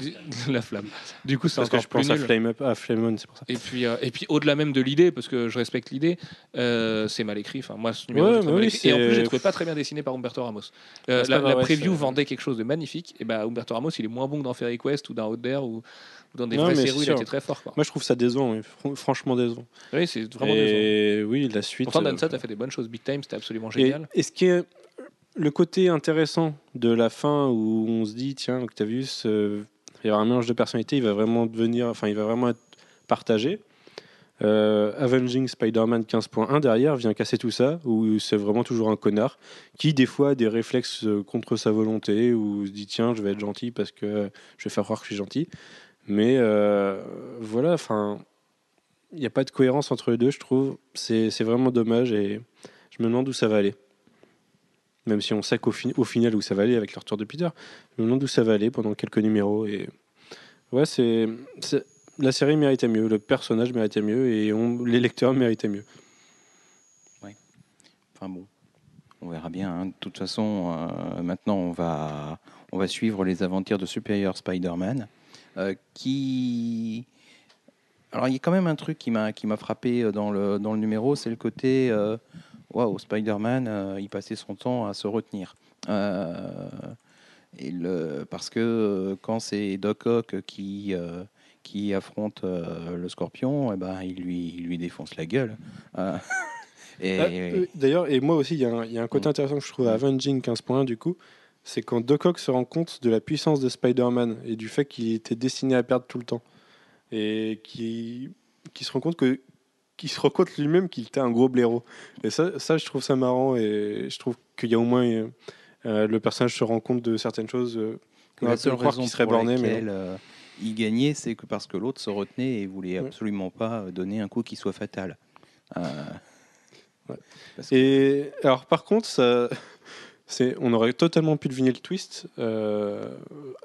Du- la flamme. Du coup, c'est Parce que encore je plus pense à. Flame Up, à Flame On, c'est pour ça. Et puis, euh, et puis au-delà même de l'idée, parce que je respecte l'idée, euh, c'est mal écrit. Enfin, moi, ce numéro, Ouais, mal oui, écrit. Et en plus, j'ai trouvé pas très bien dessiné par Humberto Ramos. Euh, Ah, la, preview vendait quelque chose de magnifique. Et bah, Humberto Ramos, il est moins bon que dans Fairy Quest ou dans Out There ou, ou dans des Non, vraies séries il était très fort. Quoi. Moi, je trouve ça décevant, oui, fr- franchement décevant. Oui, c'est vraiment décevant. Et oui, la suite. Pourtant, Dan a fait des bonnes choses. Big Time, c'était absolument Et, génial. et ce qui est le côté intéressant de la fin où on se dit tiens Octavius euh, il y avoir un mélange de personnalités il va vraiment devenir enfin il va vraiment être partagé Euh, Avenging Spider-Man 15.1 derrière vient casser tout ça, où c'est vraiment toujours un connard qui, des fois, a des réflexes euh, contre sa volonté, ou se dit tiens, je vais être gentil parce que je vais faire croire que je suis gentil. Mais voilà, enfin, il n'y a pas de cohérence entre les deux, je trouve. C'est vraiment dommage et je me demande où ça va aller. Même si on sait qu'au fin- au final où ça va aller avec le retour de Peter, je me demande où ça va aller pendant quelques numéros. Et ouais, c'est la série méritait mieux, le personnage méritait mieux et on, les lecteurs méritaient mieux. Enfin bon, on verra bien. hein. De toute façon, euh, maintenant, on va, on va suivre les aventures de Superior Spider-Man, euh, qui... Alors, il y a quand même un truc qui m'a qui m'a frappé euh, dans le, dans le numéro, c'est le côté... Waouh, Spider-Man, euh, il passait son temps à se retenir. Euh, et le, parce que euh, quand c'est Doc Ock qui, euh, qui affronte euh, le Scorpion, eh ben, il, lui, il lui défonce la gueule. Euh, <laughs> et, Ah, D'ailleurs, et moi aussi, il y, a un- il y a un côté Mm. intéressant que je trouve à Avenging 15.1 du coup, c'est quand Doc Ock se rend compte de la puissance de Spider-Man et du fait qu'il était destiné à perdre tout le temps. Et qui, qui se rend compte que qu'il se rend compte lui-même qu'il était un gros blaireau. Et ça, ça, je trouve ça marrant et je trouve qu'il y a au moins euh, euh, le personnage se rend compte de certaines choses. euh, la seule raison qu'il serait pour borné, mais euh, il gagnait, c'est que parce que l'autre se retenait et voulait Ouais. absolument pas donner un coup qui soit fatal. Ouais. parce que- Et alors, par contre, ça, <laughs> on aurait totalement pu deviner le twist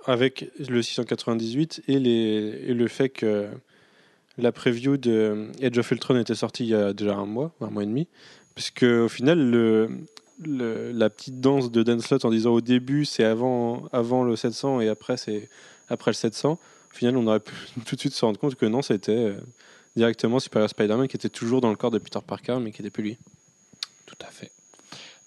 avec le 698 et, les, et le fait que la preview de Edge of Ultron était sortie il y a déjà un mois, un mois et demi, puisque au final, la petite danse de Dan Slott en disant au début c'est avant, avant le 700 et après c'est après le 700, au final, on aurait pu <laughs> tout de suite se rendre compte que non, c'était euh, directement Superior Spider-Man qui était toujours dans le corps de Peter Parker, mais qui n'était plus lui. Tout à fait.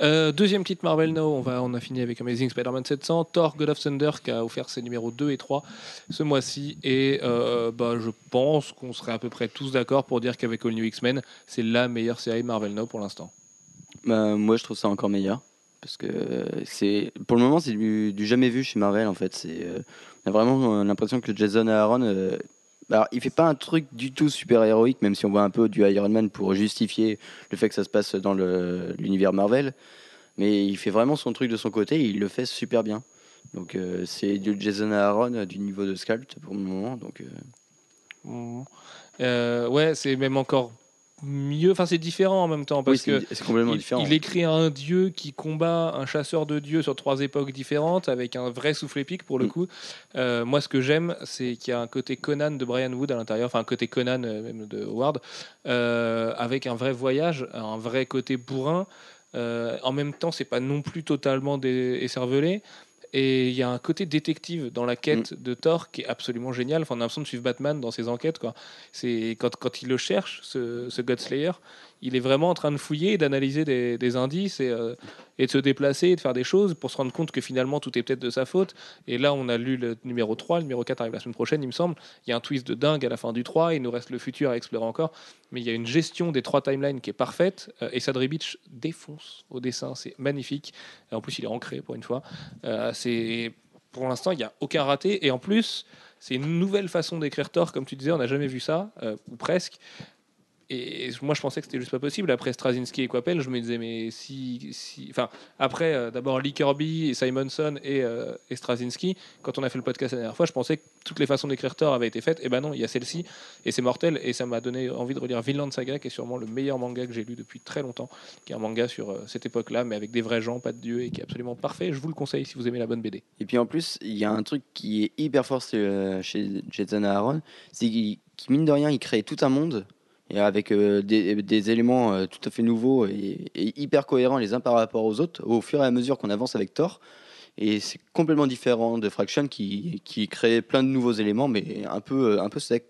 Euh, deuxième petite Marvel Now, on, va, a fini avec Amazing Spider-Man 700, Thor God of Thunder qui a offert ses numéros 2 et 3 ce mois-ci et euh, bah, je pense qu'on serait à peu près tous d'accord pour dire qu'avec All New X-Men c'est la meilleure série Marvel Now pour l'instant. Bah, moi, je trouve ça encore meilleur. Parce que euh, c'est pour le moment, c'est du, jamais vu chez Marvel. En fait, c'est on a vraiment l'impression que Jason Aaron, alors, il fait pas un truc du tout super héroïque, même si on voit un peu du Iron Man pour justifier le fait que ça se passe dans l'univers Marvel. Mais il fait vraiment son truc de son côté. Et il le fait super bien. Donc, euh, c'est du Jason Aaron euh, du niveau de Sculpt pour le moment. Donc, euh, Euh, ouais, c'est même encore mieux, enfin c'est différent en même temps oui, parce que complètement il, différent. il écrit un dieu qui combat un chasseur de dieux sur trois époques différentes avec un vrai souffle épique pour le Mm. coup. Euh, moi, ce que j'aime, c'est qu'il y a un côté Conan de Brian Wood à l'intérieur, enfin un côté Conan euh, même de Howard, euh, avec un vrai voyage, un vrai côté bourrin. En même temps, c'est pas non plus totalement dé- écervelé. Et il y a un côté détective dans la quête de Thor qui est absolument génial. Enfin, on a l'impression de suivre Batman dans ses enquêtes. Quoi. C'est quand, quand il le cherche, ce, ce Godslayer, il est vraiment en train de fouiller, d'analyser des, indices et, euh, et de se déplacer et de faire des choses pour se rendre compte que finalement tout est peut-être de sa faute. Et là, on a lu le numéro 3, le numéro 4 arrive la semaine prochaine, il me semble. Il y a un twist de dingue à la fin du 3, il nous reste le futur à explorer encore. Mais il y a une gestion des trois timelines qui est parfaite. euh, et Sadri Beach défonce au dessin, c'est magnifique. En plus, il est ancré pour une fois. Euh, pour l'instant, il n'y a aucun raté. Et en plus, c'est une nouvelle façon d'écrire Thor, comme tu disais, on n'a jamais vu ça, ou presque. Et moi, je pensais que c'était juste pas possible. Après Straczynski et Coppel, je me disais, mais si. si... Enfin, après, euh, d'abord Lee Kirby et Simonson et, euh, et Straczynski, quand on a fait le podcast la dernière fois, je pensais que toutes les façons d'écrire Thor avaient été faites. Et ben non, il y a celle-ci, et c'est mortel. Et ça m'a donné envie de relire Vinland Saga, qui est sûrement le meilleur manga que j'ai lu depuis très longtemps, qui est un manga sur euh, cette époque-là, mais avec des vrais gens, pas de dieux, et qui est absolument parfait. Je vous le conseille si vous aimez la bonne BD. Et puis en plus, il y a un truc qui est hyper fort euh, chez Jason Aaron, c'est qu'il, mine de rien, il crée tout un monde et avec euh, des, éléments euh, tout à fait nouveaux et, hyper cohérents les uns par rapport aux autres au fur et à mesure qu'on avance avec Thor. Et c'est complètement différent de Fraction qui, qui crée plein de nouveaux éléments, mais un peu, un peu sec,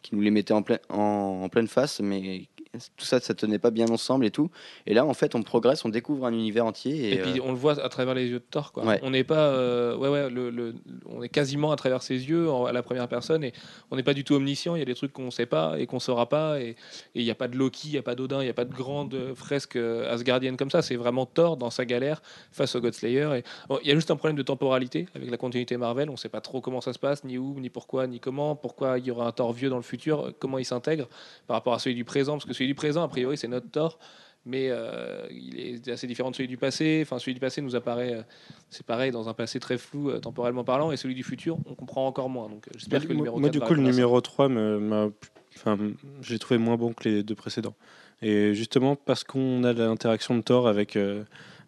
qui nous les mettait en, plein, en pleine face, mais tout ça, ça tenait pas bien ensemble et tout. Et là, en fait, on progresse, on découvre un univers entier. Et, Et, puis euh, on le voit à travers les yeux de Thor. Quoi. Ouais. On n'est pas, euh, ouais, ouais, le, le- on est quasiment à travers ses yeux en- à la première personne et on n'est pas du tout omniscient. Il y a des trucs qu'on ne sait pas et qu'on ne saura pas. Et il n'y a pas de Loki, il n'y a pas d'Odin, il n'y a pas de grande fresque euh, asgardienne comme ça. C'est vraiment Thor dans sa galère face au Godslayer. Et bon, il y a juste un problème de temporalité avec la continuité Marvel. On ne sait pas trop comment ça se passe, ni où, ni pourquoi, ni comment. Pourquoi il y aura un Thor vieux dans le futur, comment il s'intègre par rapport à celui du présent, parce que celui du présent, a priori, c'est notre Thor mais euh, il est assez différent de celui du passé. Enfin, celui du passé nous apparaît, euh, c'est pareil, dans un passé très flou, euh, temporellement parlant, et celui du futur, on comprend encore moins. Donc, j'espère que le numéro moi, 4 du coup, le numéro 3, me- enfin, j'ai trouvé moins bon que les deux précédents. Et justement, parce qu'on a l'interaction de Thor avec,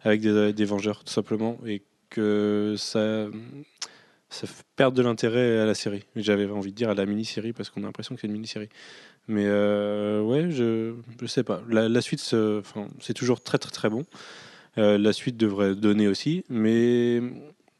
avec des, des Vengeurs, tout simplement, et que ça, ça perd de l'intérêt à la série. J'avais envie de dire à la mini-série, parce qu'on a l'impression que c'est une mini-série. Mais euh, ouais, je, je sais pas. La, la suite, enfin, c'est toujours très très très bon. Euh, la suite devrait donner aussi, mais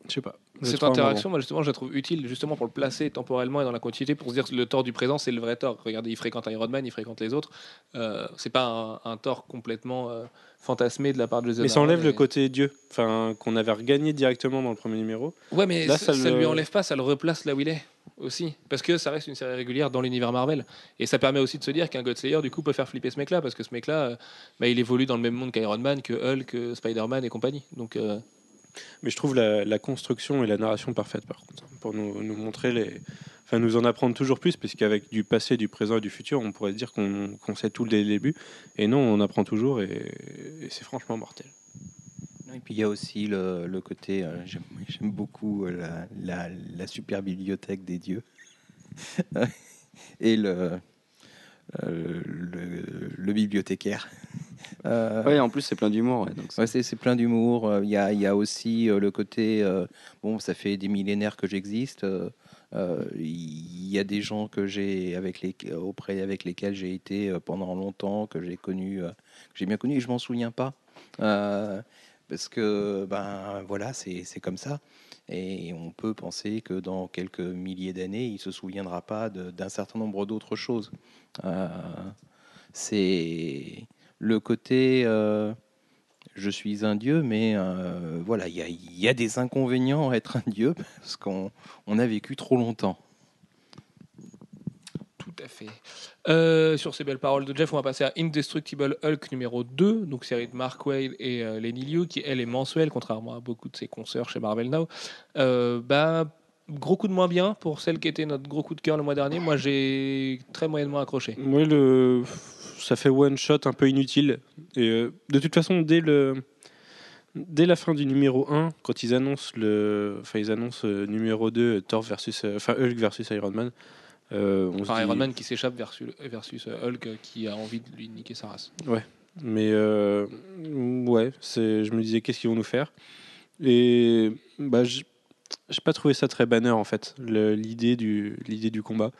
je sais pas. Je Cette interaction, moi justement, je la trouve utile justement pour le placer temporellement et dans la continuité pour se dire que le Thor du présent, c'est le vrai Thor. Regardez, il fréquente Iron Man, il fréquente les autres. Euh, c'est pas un, un Thor complètement euh, fantasmé de la part de Jason Mais ça enlève le côté Dieu, enfin qu'on avait regagné directement dans le premier numéro. Ouais, mais Là, ça, ça ça le- lui enlève pas, ça le replace là où il est aussi. Parce que ça reste une série régulière dans l'univers Marvel. Et ça permet aussi de se dire qu'un Godslayer, du coup, peut faire flipper ce mec-là. Parce que ce mec-là, euh, bah, il évolue dans le même monde qu'Iron Man, que Hulk, que Spider-Man et compagnie. Donc, euh, Mais je trouve la, construction et la narration parfaite par contre, pour nous, montrer les, enfin nous en apprendre toujours plus, parce qu'avec du passé, du présent et du futur, on pourrait dire qu'on sait tout dès le début, et non, on apprend toujours, et c'est franchement mortel. Et puis il y a aussi le, le côté, euh, j'aime beaucoup euh, la, la- la super bibliothèque des dieux <laughs> et le, euh, le, le bibliothécaire. <laughs> Euh, Ouais, en plus, c'est plein d'humour. ouais, donc c'est- Ouais, plein d'humour. Il y, a, il y a aussi le côté, bon, ça fait des millénaires que j'existe. Il y a des gens que j'ai avec les, auprès avec lesquels j'ai été pendant longtemps, que j'ai connu, que j'ai bien connu, et je m'en souviens pas, Euh, parce que ben voilà, c'est comme ça. Et on peut penser que dans quelques milliers d'années, il se souviendra pas d'un certain nombre d'autres choses. Euh, c'est le côté euh, je suis un dieu, mais euh, voilà, il y a, il y a des inconvénients à être un dieu <laughs> parce qu'on on a vécu trop longtemps. Tout à fait. Euh, sur ces belles paroles de Jeff, on va passer à Indestructible Hulk numéro 2, donc série de Mark Wade et euh, Lenny Liu, qui elle est mensuelle, contrairement à beaucoup de ses consoeurs chez Marvel Now. Euh, bah, gros coup de moins bien pour celle qui était notre gros coup de cœur le mois dernier. Moi, j'ai très moyennement accroché. Moi, le, ça fait one shot un peu inutile, et euh, de toute façon, dès le, dès la fin du numéro 1, quand ils annoncent le, enfin ils annoncent euh, numéro 2, Thor versus, enfin Hulk versus Iron Man. Euh, on se Enfin, dit- Iron Man qui s'échappe versus, versus euh, Hulk qui a envie de lui niquer sa race. Mais euh, ouais, je me disais qu'est-ce qu'ils vont nous faire? Et bah, j'ai pas trouvé ça très banner en fait, l'idée du, l'idée du combat.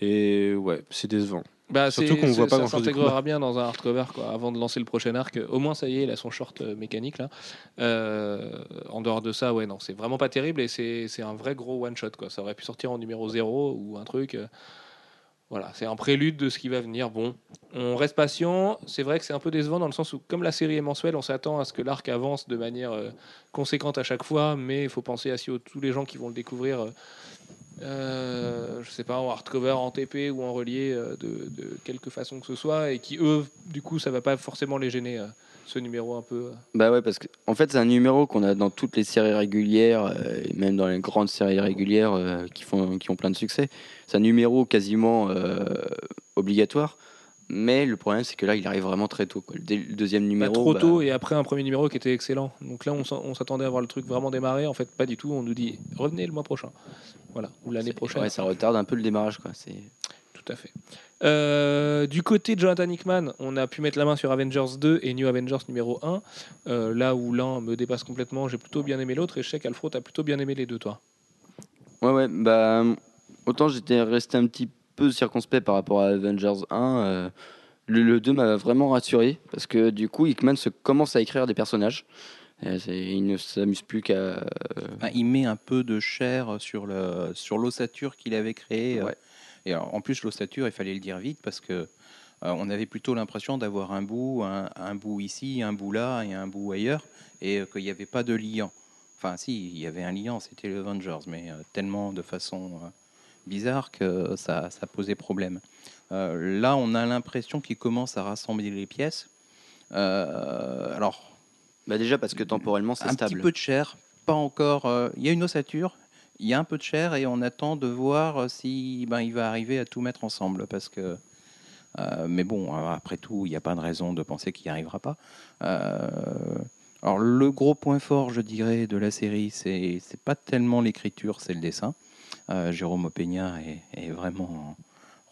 Et ouais, c'est décevant. Bah, Surtout qu'on voit pas ça grand-chose du s'intégrera bien dans un hardcover quoi, avant de lancer le prochain arc. Au moins, ça y est, il a son short euh, mécanique là. Euh, en dehors de ça, ouais, non, c'est vraiment pas terrible et c'est un vrai gros one shot quoi. Ça aurait pu sortir en numéro 0 ou un truc. euh, voilà, c'est un prélude de ce qui va venir. Bon, on reste patient. C'est vrai que c'est un peu décevant dans le sens où, comme la série est mensuelle, on s'attend à ce que l'arc avance de manière conséquente à chaque fois, mais il faut penser à tous les gens qui vont le découvrir. Euh, je sais pas, en hardcover, en TP ou en relié euh, de, quelque façon que ce soit, et qui eux, du coup, ça va pas forcément les gêner, euh, ce numéro un peu. euh. Bah ouais, parce que en fait, c'est un numéro qu'on a dans toutes les séries régulières, et même dans les grandes séries régulières qui, font, qui ont plein de succès. C'est un numéro quasiment obligatoire. Mais le problème, c'est que là, il arrive vraiment très tôt. Quoi. Dès le deuxième Pas numéro. trop bah, tôt et après un premier numéro qui était excellent. Donc là, on s'attendait à voir le truc vraiment démarrer. En fait, pas du tout. On nous dit revenez le mois prochain. Voilà, ou l'année prochaine. Ouais, ça retarde un peu le démarrage. Quoi. C'est... Tout à fait. Euh, du côté de Jonathan Hickman, on a pu mettre la main sur Avengers 2 et New Avengers numéro 1. Euh, là où l'un me dépasse complètement, j'ai plutôt bien aimé l'autre. Et je sais qu'Alfro, t'as plutôt bien aimé les deux, toi. Ouais, ouais, bah. Autant j'étais resté un petit peu circonspect par rapport à Avengers 1. euh, le, le 2 m'a vraiment rassuré parce que du coup, Hickman se commence à écrire des personnages. Euh, il ne s'amuse plus qu'à. Enfin, il met un peu de chair sur le sur l'ossature qu'il avait créée. euh, Ouais. Et alors, en plus, l'ossature, il fallait le dire vite parce que euh, on avait plutôt l'impression d'avoir un bout, un, un bout ici, un bout là et un bout ailleurs, et euh, qu'il n'y avait pas de liant. Enfin, si, il y avait un liant, c'était les Avengers, mais euh, tellement de façon euh, bizarre que ça, ça posait problème. Euh, là, on a l'impression qu'ils commencent à rassembler les pièces. Euh, alors, Bah déjà parce que temporellement c'est un stable. petit peu de chair, pas encore. euh, Il y a une ossature, il y a un peu de chair et on attend de voir si ben, il va arriver à tout mettre ensemble parce que. euh, mais bon, après tout, il n'y a pas de raison de penser qu'il n'y arrivera pas. Euh, alors le gros point fort, je dirais, de la série, c'est c'est pas tellement l'écriture, c'est le dessin. Euh, Jérôme Opeña est, est vraiment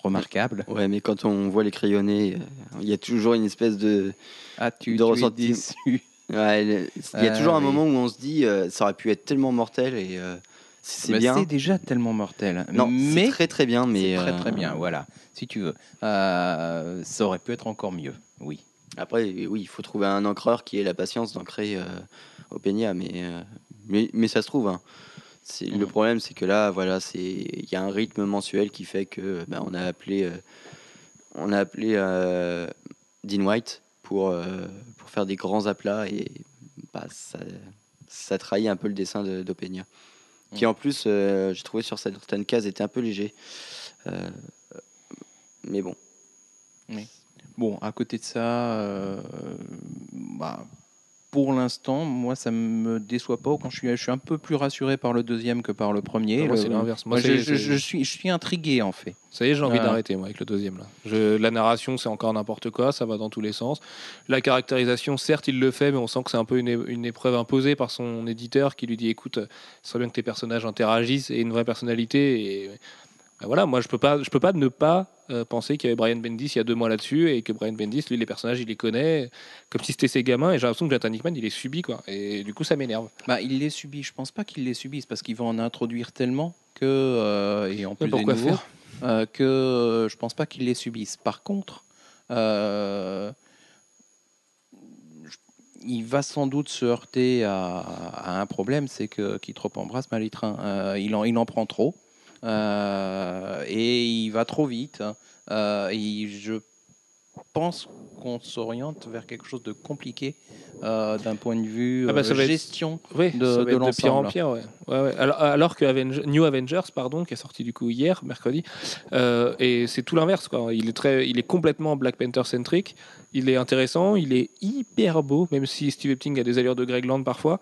remarquable. Ouais, mais quand on voit les crayonnés, euh, il y a toujours une espèce de. Ah, tu, De tu es ressenti. déçu. <laughs> Ouais, le- il y a Ah, toujours un oui. moment où on se dit euh, ça aurait pu être tellement mortel et c'est. C'est déjà tellement mortel. Non, mais c'est très très bien, mais C'est très très bien, voilà, si tu veux. Euh, ça aurait pu être encore mieux, oui. Après, oui, il faut trouver un encreur qui ait la patience d'ancrer euh, au Peña, mais, euh, mais mais ça se trouve. hein. Le Mhm. problème, c'est que là, voilà, c'est il y a un rythme mensuel qui fait que bah, on a appelé euh, on a appelé euh, Dean White pour euh, pour faire des grands aplats et bah, ça ça trahit un peu le dessin de d'Opeña, qui en plus, euh, j'ai trouvé sur certaines cases était un peu léger. Mais bon. Bon, à côté de ça, bah, pour l'instant, moi, ça me déçoit pas. Quand je suis, je suis un peu plus rassuré par le deuxième que par le premier. Moi, c'est l'inverse. Moi, je, suis, je suis intrigué, en fait. Ça y est, j'ai envie Ah. d'arrêter moi avec le deuxième là. Je, la narration, c'est encore n'importe quoi, ça va dans tous les sens. La caractérisation, certes, il le fait, mais on sent que c'est un peu une, épreuve imposée par son éditeur qui lui dit écoute, ce serait bien que tes personnages interagissent et aient une vraie personnalité. Et ben voilà, moi je peux pas, je peux pas ne pas euh, penser qu'il y avait Brian Bendis il y a deux mois là-dessus et que Brian Bendis, lui, les personnages, il les connaît comme si c'était ses gamins. Et j'ai l'impression que Jonathan Hickman, il est subi quoi. Et du coup, ça m'énerve. Bah, il les subit. Je pense pas qu'il les subisse parce qu'il va en introduire tellement que euh, et en plus des pourquoi nouveaux, faire? euh, que euh, je pense pas qu'il les subisse. Par contre, il va sans doute se heurter à, à un problème, c'est que qui trop embrasse mal les trains. Euh, il en il en prend trop et il va trop vite. hein. Euh, et je pense qu'on s'oriente vers quelque chose de compliqué euh, d'un point de vue Ah bah, euh, ça va être- gestion. Oui, de- ça va de être de pire en pire. Ouais. Ouais, ouais. Alors, alors que Avenger- New Avengers, pardon, qui est sorti du coup hier, mercredi, euh, et c'est tout l'inverse. Quoi. Il est très, il est complètement Black Panther centrique. Il est intéressant, il est hyper beau, même si Steve Epting a des allures de Greg Land parfois.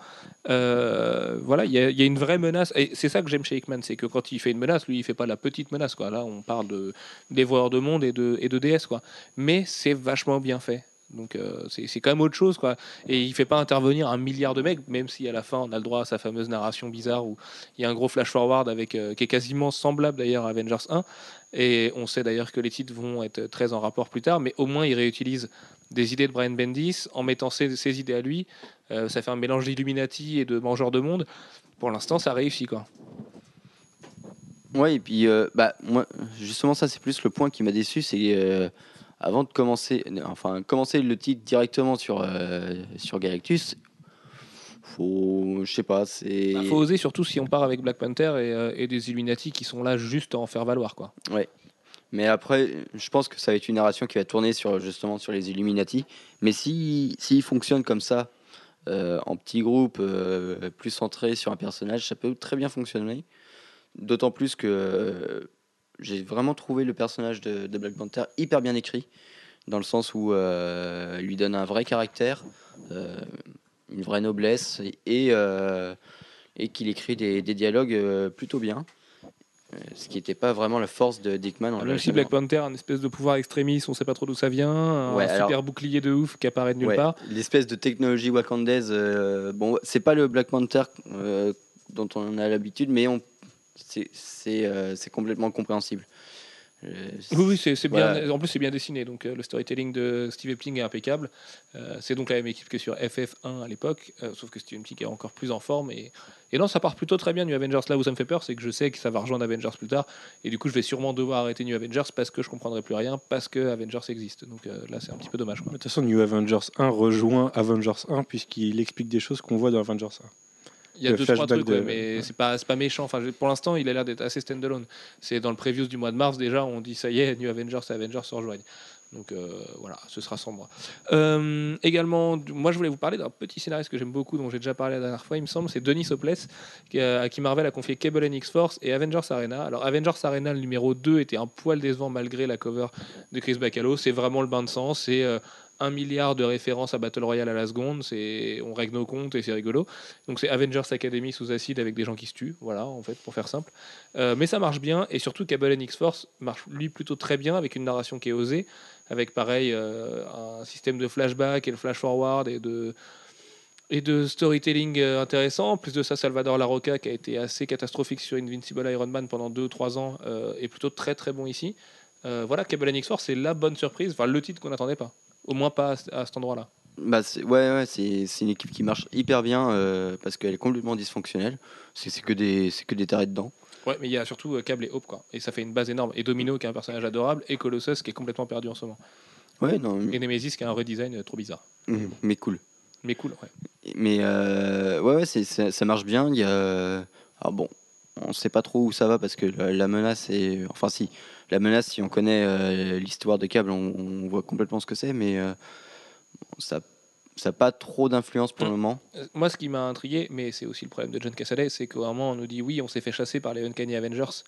Voilà, il y, a- il y a une vraie menace. Et c'est ça que j'aime chez Hickman, c'est que quand il fait une menace, lui, il fait pas la petite menace. Quoi. Là, on parle de dévoreurs de monde et de, et de DS, quoi. Mais c'est vachement bien fait. Donc euh, c'est quand même autre chose quoi. Et il fait pas intervenir un milliard de mecs, même si à la fin on a le droit à sa fameuse narration bizarre où il y a un gros flash forward avec euh, qui est quasiment semblable d'ailleurs à Avengers 1. Et on sait d'ailleurs que les titres vont être très en rapport plus tard, mais au moins il réutilise des idées de Brian Bendis en mettant ses, ses idées à lui. Euh, ça fait un mélange d'Illuminati et de Mangeurs de monde. Pour l'instant, ça réussit quoi. Ouais, et puis, euh, bah, moi, justement, ça, c'est plus le point qui m'a déçu, c'est avant de commencer, enfin, commencer le titre directement sur, euh, sur Galactus, faut, je sais pas, c'est. Il faut oser surtout si on part avec Black Panther et, euh, et des Illuminati qui sont là juste à en faire valoir quoi. Mais après, je pense que ça va être une narration qui va tourner sur, justement sur les Illuminati. Mais si, s'il fonctionne comme ça, euh, en petit groupe, euh, plus centré sur un personnage, ça peut très bien fonctionner. D'autant plus que j'ai vraiment trouvé le personnage de, de Black Panther hyper bien écrit, dans le sens où euh, il lui donne un vrai caractère, euh, une vraie noblesse, et, euh, et qu'il écrit des, des dialogues plutôt bien. Ce qui n'était pas vraiment la force de Dickman. Là aussi. Black Panther, un espèce de pouvoir extrémiste, on sait pas trop d'où ça vient, un Ouais, super alors- bouclier de ouf qui apparaît de nulle Ouais, part. L'espèce de technologie wakandaise, bon, c'est pas le Black Panther dont on a l'habitude, mais on, c'est, euh, c'est complètement compréhensible. Euh, Oui, oui, c'est bien. Voilà. En plus, c'est bien dessiné. Donc, euh, le storytelling de Steve Epting est impeccable. Euh, c'est donc la même équipe que sur FF1 à l'époque, euh, sauf que Steve Epting est encore plus en forme. Et, et non, ça part plutôt très bien New Avengers. Là où ça me fait peur, c'est que je sais que ça va rejoindre Avengers plus tard. Et du coup, je vais sûrement devoir arrêter New Avengers parce que je comprendrai plus rien, parce que Avengers existe. Donc euh, là, c'est un petit peu dommage. quoi. De toute façon, New Avengers 1 rejoint Avengers 1 puisqu'il explique des choses qu'on voit dans Avengers 1. Il y a deux trois trucs, ouais, de- mais ouais. c'est pas pas méchant. Enfin, pour l'instant, il a l'air d'être assez standalone. C'est dans le previews du mois de mars déjà, on dit ça y est, New Avengers et Avengers se rejoignent. Donc euh, voilà, ce sera sans moi. Euh, également, moi je voulais vous parler d'un petit scénariste que j'aime beaucoup, dont j'ai déjà parlé la dernière fois, il me semble, c'est Denis Hopeless, qui, a- à qui Marvel a confié Cable and X-Force et Avengers Arena. Alors Avengers Arena, le numéro 2, était un poil décevant malgré la cover de Chris Bacalo. C'est vraiment le bain de sang, c'est euh, un milliard de références à Battle Royale à la seconde, c'est on règle nos comptes et c'est rigolo. Donc c'est Avengers Academy sous acide avec des gens qui se tuent, voilà, en fait, pour faire simple. Euh, mais ça marche bien, et surtout Cable and X-Force marche lui plutôt très bien avec une narration qui est osée, avec pareil euh, un système de flashback et le flash forward et de et de storytelling euh, intéressant. En plus de ça, Salvador Larroca, qui a été assez catastrophique sur Invincible Iron Man pendant 2-3 ans, euh, est plutôt très très bon ici. Voilà, Cable and X-Force, c'est la bonne surprise, enfin le titre qu'on n'attendait pas. Au moins pas à, ce- à cet endroit-là. Bah, c'est- ouais, ouais, c'est une équipe qui marche hyper bien euh, parce qu'elle est complètement dysfonctionnelle. C'est que des, c'est que des tarés dedans. Ouais, mais il y a surtout euh, Cable et Hope, quoi. Et ça fait une base énorme. Et Domino, qui est un personnage adorable, et Colossus, qui est complètement perdu en ce moment. Ouais, non, mais, Et Nemesis, qui a un redesign euh, trop bizarre. Mhm, mais cool. Mais cool, ouais. Mais euh, ouais, ouais ça, ça marche bien. Il y a, ah bon, on sait pas trop où ça va parce que la, la menace est, enfin si, la menace, si on connaît euh, l'histoire de câble, on, on voit complètement ce que c'est, mais euh, ça, ça a pas trop d'influence pour le moment. Euh, Moi, ce qui m'a intrigué, mais c'est aussi le problème de John Cassaday, c'est qu'à un moment, on nous dit oui, on s'est fait chasser par les Uncanny Avengers.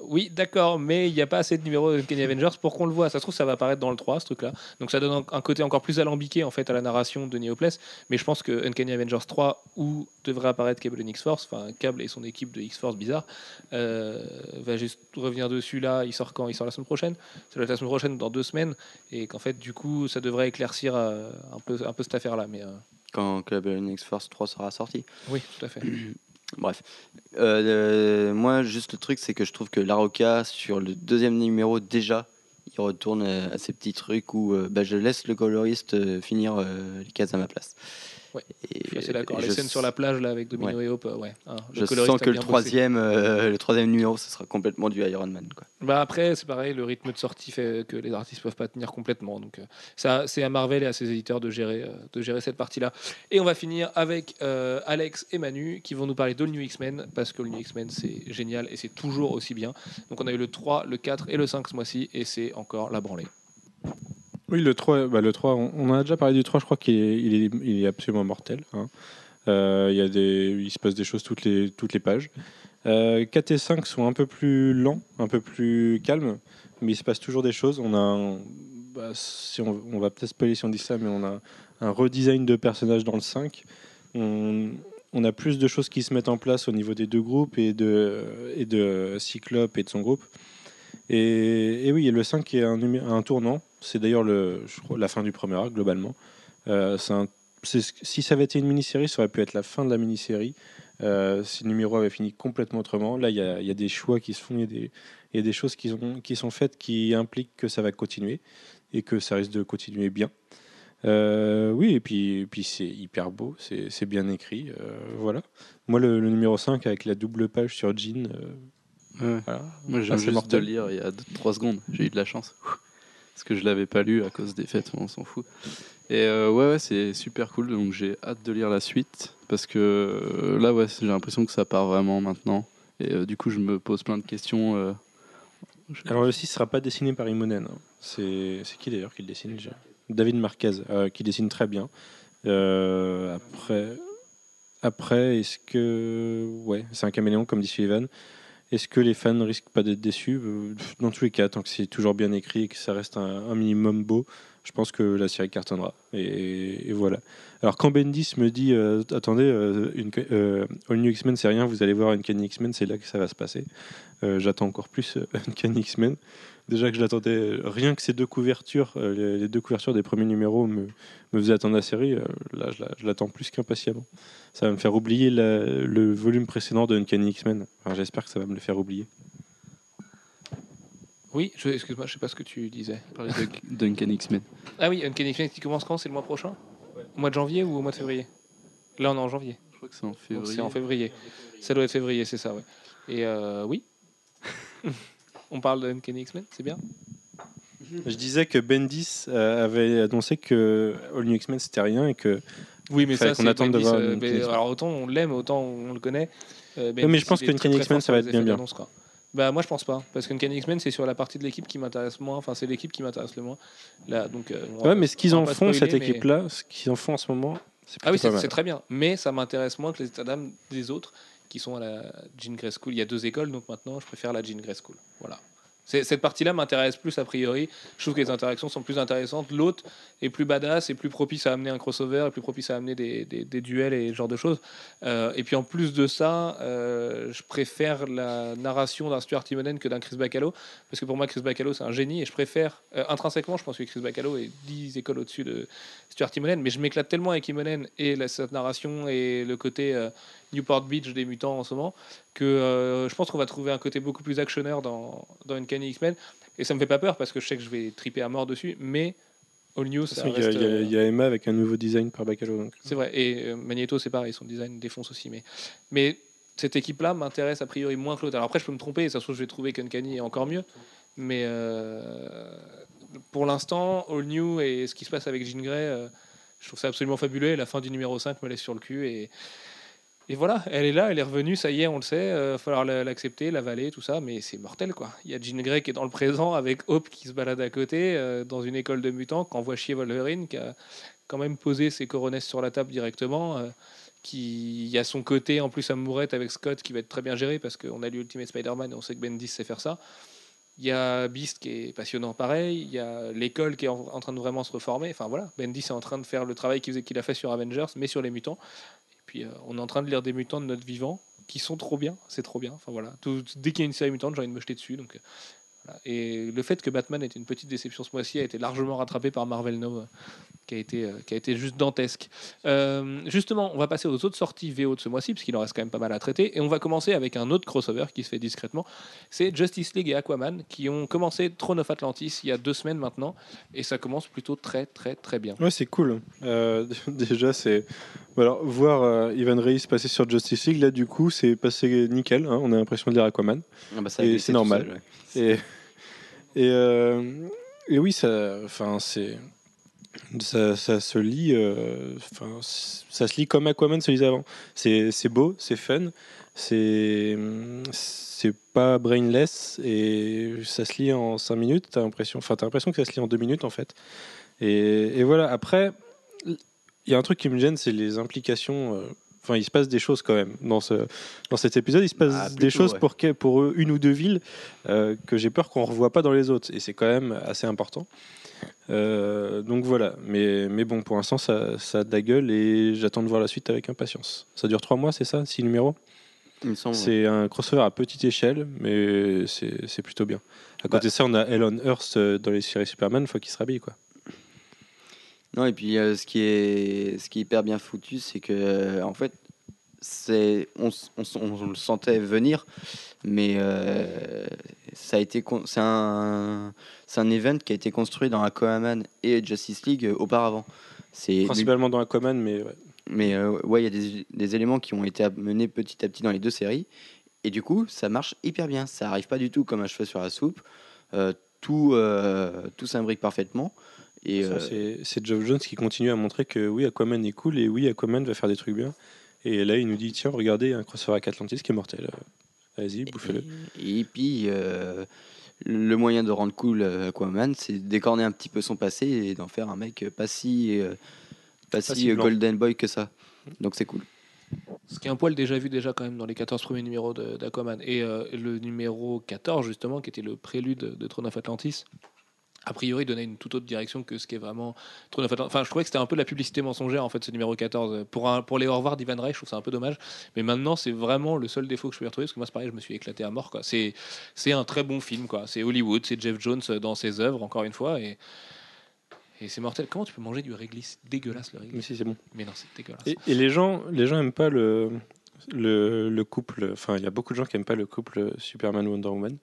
Oui, d'accord, mais il n'y a pas assez de numéros de Uncanny Avengers pour qu'on le voit. Ça se trouve, ça va apparaître dans le 3, ce truc-là. Donc ça donne un- côté encore plus alambiqué en fait à la narration de Neopless. Mais je pense que Uncanny Avengers 3, où devrait apparaître Cable and X-Force, enfin Cable et son équipe de X-Force bizarre, euh, va juste revenir dessus là. Il sort quand? Il sort la semaine prochaine Ça doit être la semaine prochaine, dans deux semaines. Et qu'en fait, du coup, ça devrait éclaircir euh, un, peu, un peu cette affaire-là. Mais euh, Quand Club X-Force 3 sera sorti. oui, tout à fait. <clears throat> Bref. Euh, moi, juste le truc, c'est que je trouve que Laroca, sur le deuxième numéro, déjà, il retourne à ces petits trucs où euh, bah, je laisse le coloriste euh, finir les cases à ma place. Ouais, Et Je suis assez d'accord. Les scènes sur la plage là avec Domino et Hope, ouais. hein, le Je sens que le troisième, euh, le troisième numéro, ce sera complètement du Iron Man. Quoi. Bah après, c'est pareil, le rythme de sortie fait que les artistes peuvent pas tenir complètement. Donc, euh, ça, c'est à Marvel et à ses éditeurs de gérer, euh, de gérer cette partie-là. Et on va finir avec Alex et Manu qui vont nous parler de New X-Men parce que le New X-Men c'est génial et c'est toujours aussi bien. Donc, on a eu le 3, le 4 et le 5 ce mois-ci et c'est encore la branlée. Oui, le 3, bah, le 3 on, en a déjà parlé du 3, je crois qu'il est, absolument mortel. hein. Euh, il, y a des, il se passe des choses toutes les, toutes les pages. Euh, 4 et 5 sont un peu plus lents, un peu plus calmes, mais il se passe toujours des choses. On a bah, si on, va peut-être spoiler si on dit ça, mais on a un redesign de personnages dans le 5. On, a plus de choses qui se mettent en place au niveau des deux groupes et de, et de Cyclope et de son groupe. Et, oui, le 5 est un, un tournant. C'est d'ailleurs le, je crois, la fin du premier arc, globalement. Euh, un- si ça avait été une mini-série, ça aurait pu être la fin de la mini-série. Euh, si le numéro avait fini complètement autrement. Là, il y a, il y a des choix qui se font, il y a des, il y a des choses qui, ont, qui sont faites qui impliquent que ça va continuer et que ça risque de continuer bien. Euh, oui, et puis, et puis c'est hyper beau, c'est bien écrit. euh, voilà. Moi, le, le numéro 5 avec la double page sur Jean, Ouais. voilà. Moi, j'ai juste de mortel. le lire il y a 3 secondes. J'ai eu de la chance. Parce que je l'avais pas lu à cause des fêtes, on s'en fout. Et euh, ouais, c'est super cool. Donc j'ai hâte de lire la suite. Parce que euh, là, ouais, j'ai l'impression que ça part vraiment maintenant. Et euh, du coup, je me pose plein de questions. Alors le 6 ne sera pas dessiné par Imonen. hein. C'est qui d'ailleurs qui le dessine déjà? David Marquez, qui dessine très bien. Après, après est-ce que... Ouais, c'est un caméléon comme dit Sullivan. Est-ce que les fans risquent pas d'être déçus? Euh, Dans tous les cas, tant que c'est toujours bien écrit et que ça reste un, minimum beau, je pense que la série cartonnera. Et, voilà. Alors quand Bendis me dit euh, attendez, euh, une, All New X-Men c'est rien, vous allez voir une Uncanny X-Men, c'est là que ça va se passer. J'attends encore plus euh, <laughs> Uncanny X-Men. Déjà que je l'attendais, euh, rien que ces deux couvertures, euh, les, les deux couvertures des premiers numéros me, me faisaient attendre la série. euh, là, je la- je l'attends plus qu'impatiemment. Ça va me faire oublier la- le volume précédent de Uncanny X-Men. Enfin, J'espère que ça va me le faire oublier. Oui, excuse-moi, je sais pas ce que tu disais. parler de <laughs> Duncan X-Men. Ah oui, Uncanny X-Men qui commence quand? C'est le mois prochain? Au mois de janvier ou au mois de février? Là, on est en janvier. Je crois que c'est en février. C'est en février. Ça doit être février, c'est ça, ouais. Et euh, oui. <laughs> on parle de Uncanny X-Men, c'est bien Je disais que Bendis euh, avait annoncé que All New X-Men c'était rien et que. Oui, mais ça, qu'on c'est attende de voir euh, mais alors autant on l'aime, autant on le connaît. Euh, mais je pense il que est très, Uncanny très X-Men, ça va être bien, bien. Bah moi je pense pas parce qu'Uncanny X-Men c'est sur la partie de l'équipe qui m'intéresse moins. Enfin c'est l'équipe qui m'intéresse le moins. Là donc. Ouais, mais ce qu'ils en font, spoiler, cette mais- équipe-là, ce qu'ils en font en ce moment, Ah oui c'est très bien. Mais ça m'intéresse moins que les états d'âme des autres qui sont à la Jean Grey School. Il y a deux écoles donc maintenant je préfère la Jean Grey School. Voilà. Cette partie-là m'intéresse plus a priori. Je trouve que les interactions sont plus intéressantes. L'autre est plus badass, est plus propice à amener un crossover, est plus propice à amener des, des- duels et ce genre de choses. Euh, et puis en plus de ça, euh, je préfère la narration d'un Stuart Timonen que d'un Chris Bacalo, parce que pour moi Chris Bacalo c'est un génie et je préfère euh, intrinsèquement, je pense que Chris Bacalo est 10 écoles au-dessus de Stuart Timonen, mais je m'éclate tellement avec Timonen et la, cette narration et le côté Newport Beach des mutants en ce moment que euh, je pense qu'on va trouver un côté beaucoup plus actionneur dans, dans Uncanny X-Men et ça me fait pas peur parce que je sais que je vais triper à mort dessus, mais All New, De toute ça façon, Il y, il y a- euh, il y a Emma avec un nouveau design par Bacalo. donc. c'est vrai. Et euh, Magneto, c'est pareil, son design défonce aussi. Mais, mais cette équipe-là m'intéresse a priori moins que l'autre. Alors après, je peux me tromper, et ça se trouve, je vais trouver qu'Uncanny est encore mieux. Mais euh, pour l'instant, All New et ce qui se passe avec Jean Grey, euh, je trouve ça absolument fabuleux. Et la fin du numéro 5 me laisse sur le cul. Et, et voilà, elle est là, elle est revenue, ça y est, on le sait. Il va falloir la- l'accepter, l'avaler, tout ça. Mais c'est mortel, quoi. Il y a Jean Grey qui est dans le présent avec Hope qui se balade à côté euh, dans une école de mutants, qui envoie chier Wolverine, qui a quand même posé ses coronesses sur la table directement. euh, qui a son côté en plus amourette avec Scott qui va être très bien géré parce qu'on a lu Ultimate Spider-Man et on sait que Bendis sait faire ça. Il y a Beast qui est passionnant pareil. Il y a l'école qui est en, train de vraiment se reformer. Enfin voilà, Bendis est en train de faire le travail qu'il a fait sur Avengers, mais sur les mutants. Puis euh, on est en train de lire des mutants de notre vivant qui sont trop bien. C'est trop bien. Enfin voilà, dès qu'il y a une série mutante, j'ai envie de me jeter dessus. Donc euh, voilà. Et le fait que Batman était une petite déception ce mois-ci a été largement rattrapé par Marvel Now, euh, qui a été, euh, qui a été juste dantesque. Euh, justement, on va passer aux autres sorties VO de ce mois-ci, parce qu'il en reste quand même pas mal à traiter. Et on va commencer avec un autre crossover qui se fait discrètement. C'est Justice League et Aquaman, qui ont commencé Throne of Atlantis il y a deux semaines maintenant. Et ça commence plutôt très, très, très bien. Ouais, c'est cool. Euh, <laughs> déjà, c'est. Alors, voir euh, Ivan Reis passer sur Justice League, là, du coup, c'est passé nickel. hein, on a l'impression de lire Aquaman. Ah bah, ça Et c'est normal. seul, ouais. Et, et, euh, et oui, ça, enfin, c'est, ça, ça se lit, euh, ça se lit comme Aquaman se lisait avant. C'est, beau, c'est fun, c'est, c'est pas brainless et ça se lit en 5 minutes. T'as l'impression, enfin, l'impression que ça se lit en 2 minutes en fait. Et, et voilà. Après, il y a un truc qui me gêne, c'est les implications. euh, Enfin, il se passe des choses quand même dans ce dans cet épisode. Il se passe Ah, des choses ouais. pour pour eux, une ou deux villes euh, que j'ai peur qu'on revoie pas dans les autres. Et c'est quand même assez important. Euh, donc voilà. Mais, mais bon, pour l'instant, ça, ça a de la gueule et j'attends de voir la suite avec impatience. Ça dure trois mois, c'est ça Six numéros? Il. C'est un crossover à petite échelle, mais c'est plutôt bien. À côté de ça, on a Elon Hurst euh, dans les séries Superman, faut qu'il se rhabille quoi. Non, et puis euh, ce, qui est, ce qui est hyper bien foutu, c'est que, euh, en fait, c'est, on, on, le sentait venir, mais euh, ça a été, c'est un, c'est un event qui a été construit dans Aquaman et Justice League auparavant. C'est Principalement dans Aquaman, mais ouais. mais euh, ouais, il y a des, des éléments qui ont été amenés petit à petit dans les deux séries. Et du coup, ça marche hyper bien. Ça arrive pas du tout comme un cheveu sur la soupe. Euh, tout tout s'imbrique parfaitement. Et euh, c'est- Geoff Jones qui continue à montrer que oui, Aquaman est cool et oui, Aquaman va faire des trucs bien. Et là, il nous dit tiens, regardez, un crossover avec Atlantis qui est mortel. Euh, Allez-y, bouffez-le. Et, et puis, euh, le moyen de rendre cool Aquaman, c'est décorner un petit peu son passé et d'en faire un mec pas si, euh, pas si, golden boy que ça. Donc c'est cool. Ce qui est un poil déjà vu déjà quand même dans les 14 premiers numéros d'Aquaman. Et euh, le numéro 14 justement, qui était le prélude de Throne of Atlantis, a priori donnait une toute autre direction que ce qui est vraiment of Atlantis. Enfin, je trouvais que c'était un peu de la publicité mensongère en fait ce numéro 14. Pour, un, pour les au revoir d'Ivan Reich, je trouve ça un peu dommage. Mais maintenant, c'est vraiment le seul défaut que je peux y retrouver parce que moi, c'est pareil, je me suis éclaté à mort. quoi. C'est c'est un très bon film. quoi. C'est Hollywood, c'est Jeff Jones dans ses œuvres, encore une fois. Et, et c'est mortel. Comment tu peux manger du réglisse dégueulasse le Mais réglisse si, c'est bon. Mais non, c'est dégueulasse. Et, et les gens, les gens aiment pas le, le, le couple. Enfin, il y a beaucoup de gens qui aiment pas le couple Superman Wonder Woman,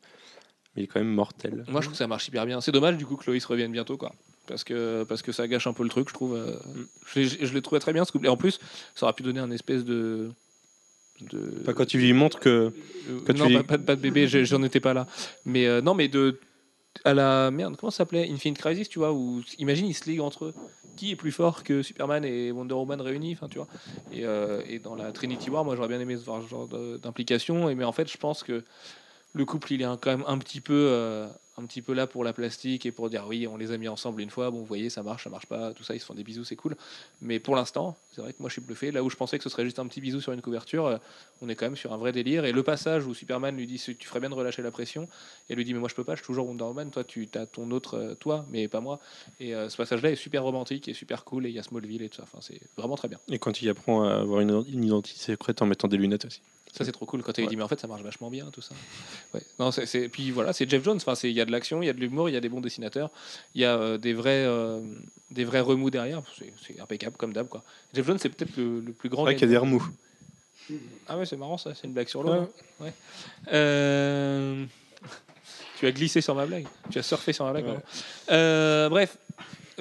mais il est quand même mortel. Moi, je trouve que ça marche hyper bien. C'est dommage, du coup, que Loïs revienne bientôt, quoi. Parce que, parce que ça gâche un peu le truc, je trouve. euh, je l'ai- je l'ai trouvé très bien, ce couple. Et en plus, ça aurait pu donner un espèce de. de Pas quand tu lui montres que euh, quand tu non, lui- pas, pas de- pas de bébé, j'en étais pas là. Mais euh, non, mais de. À la. Merde, comment ça s'appelait? Infinite Crisis, tu vois, où. Imagine, ils se liguent entre eux. Qui est plus fort que Superman et Wonder Woman réunis Enfin, tu vois. Et, euh, et dans la Trinity War, moi, j'aurais bien aimé voir ce genre d'implication. Mais en fait, je pense que le couple, il est quand même un petit peu, euh, un petit peu là pour la plastique et pour dire oui, on les a mis ensemble une fois. Bon, vous voyez, ça marche, ça marche pas, tout ça, ils se font des bisous, c'est cool. Mais pour l'instant, c'est vrai que moi, je suis bluffé. Là où je pensais que ce serait juste un petit bisou sur une couverture, euh, on est quand même sur un vrai délire. Et le passage où Superman lui dit tu ferais bien de relâcher la pression, et lui dit mais moi je peux pas, je suis toujours Wonder Woman. Toi, tu as ton autre euh, toi, mais pas moi. Et ce passage-là est super romantique et super cool. Et il y a Smallville et tout ça. Enfin, c'est vraiment très bien. Et quand il apprend à avoir une, une identité secrète en mettant des lunettes aussi. Ça c'est trop cool quand il Ouais. dit mais en fait ça marche vachement bien tout ça. Ouais. Non, c'est, c'est- puis voilà, c'est Jeff Jones. Enfin, il y a de l'action, il y a de l'humour, il y a des bons dessinateurs, il y a euh, des vrais euh, des vrais remous derrière. C'est, c'est impeccable comme d'hab quoi. Jeff Jones c'est peut-être le, le plus grand. Vrai qu'il y a des remous. Ah ouais, c'est marrant ça, c'est une blague sur l'eau. hein. Ouais. Euh, <laughs> Tu as glissé sur ma blague. Tu as surfé sur ma blague. Ouais. bref,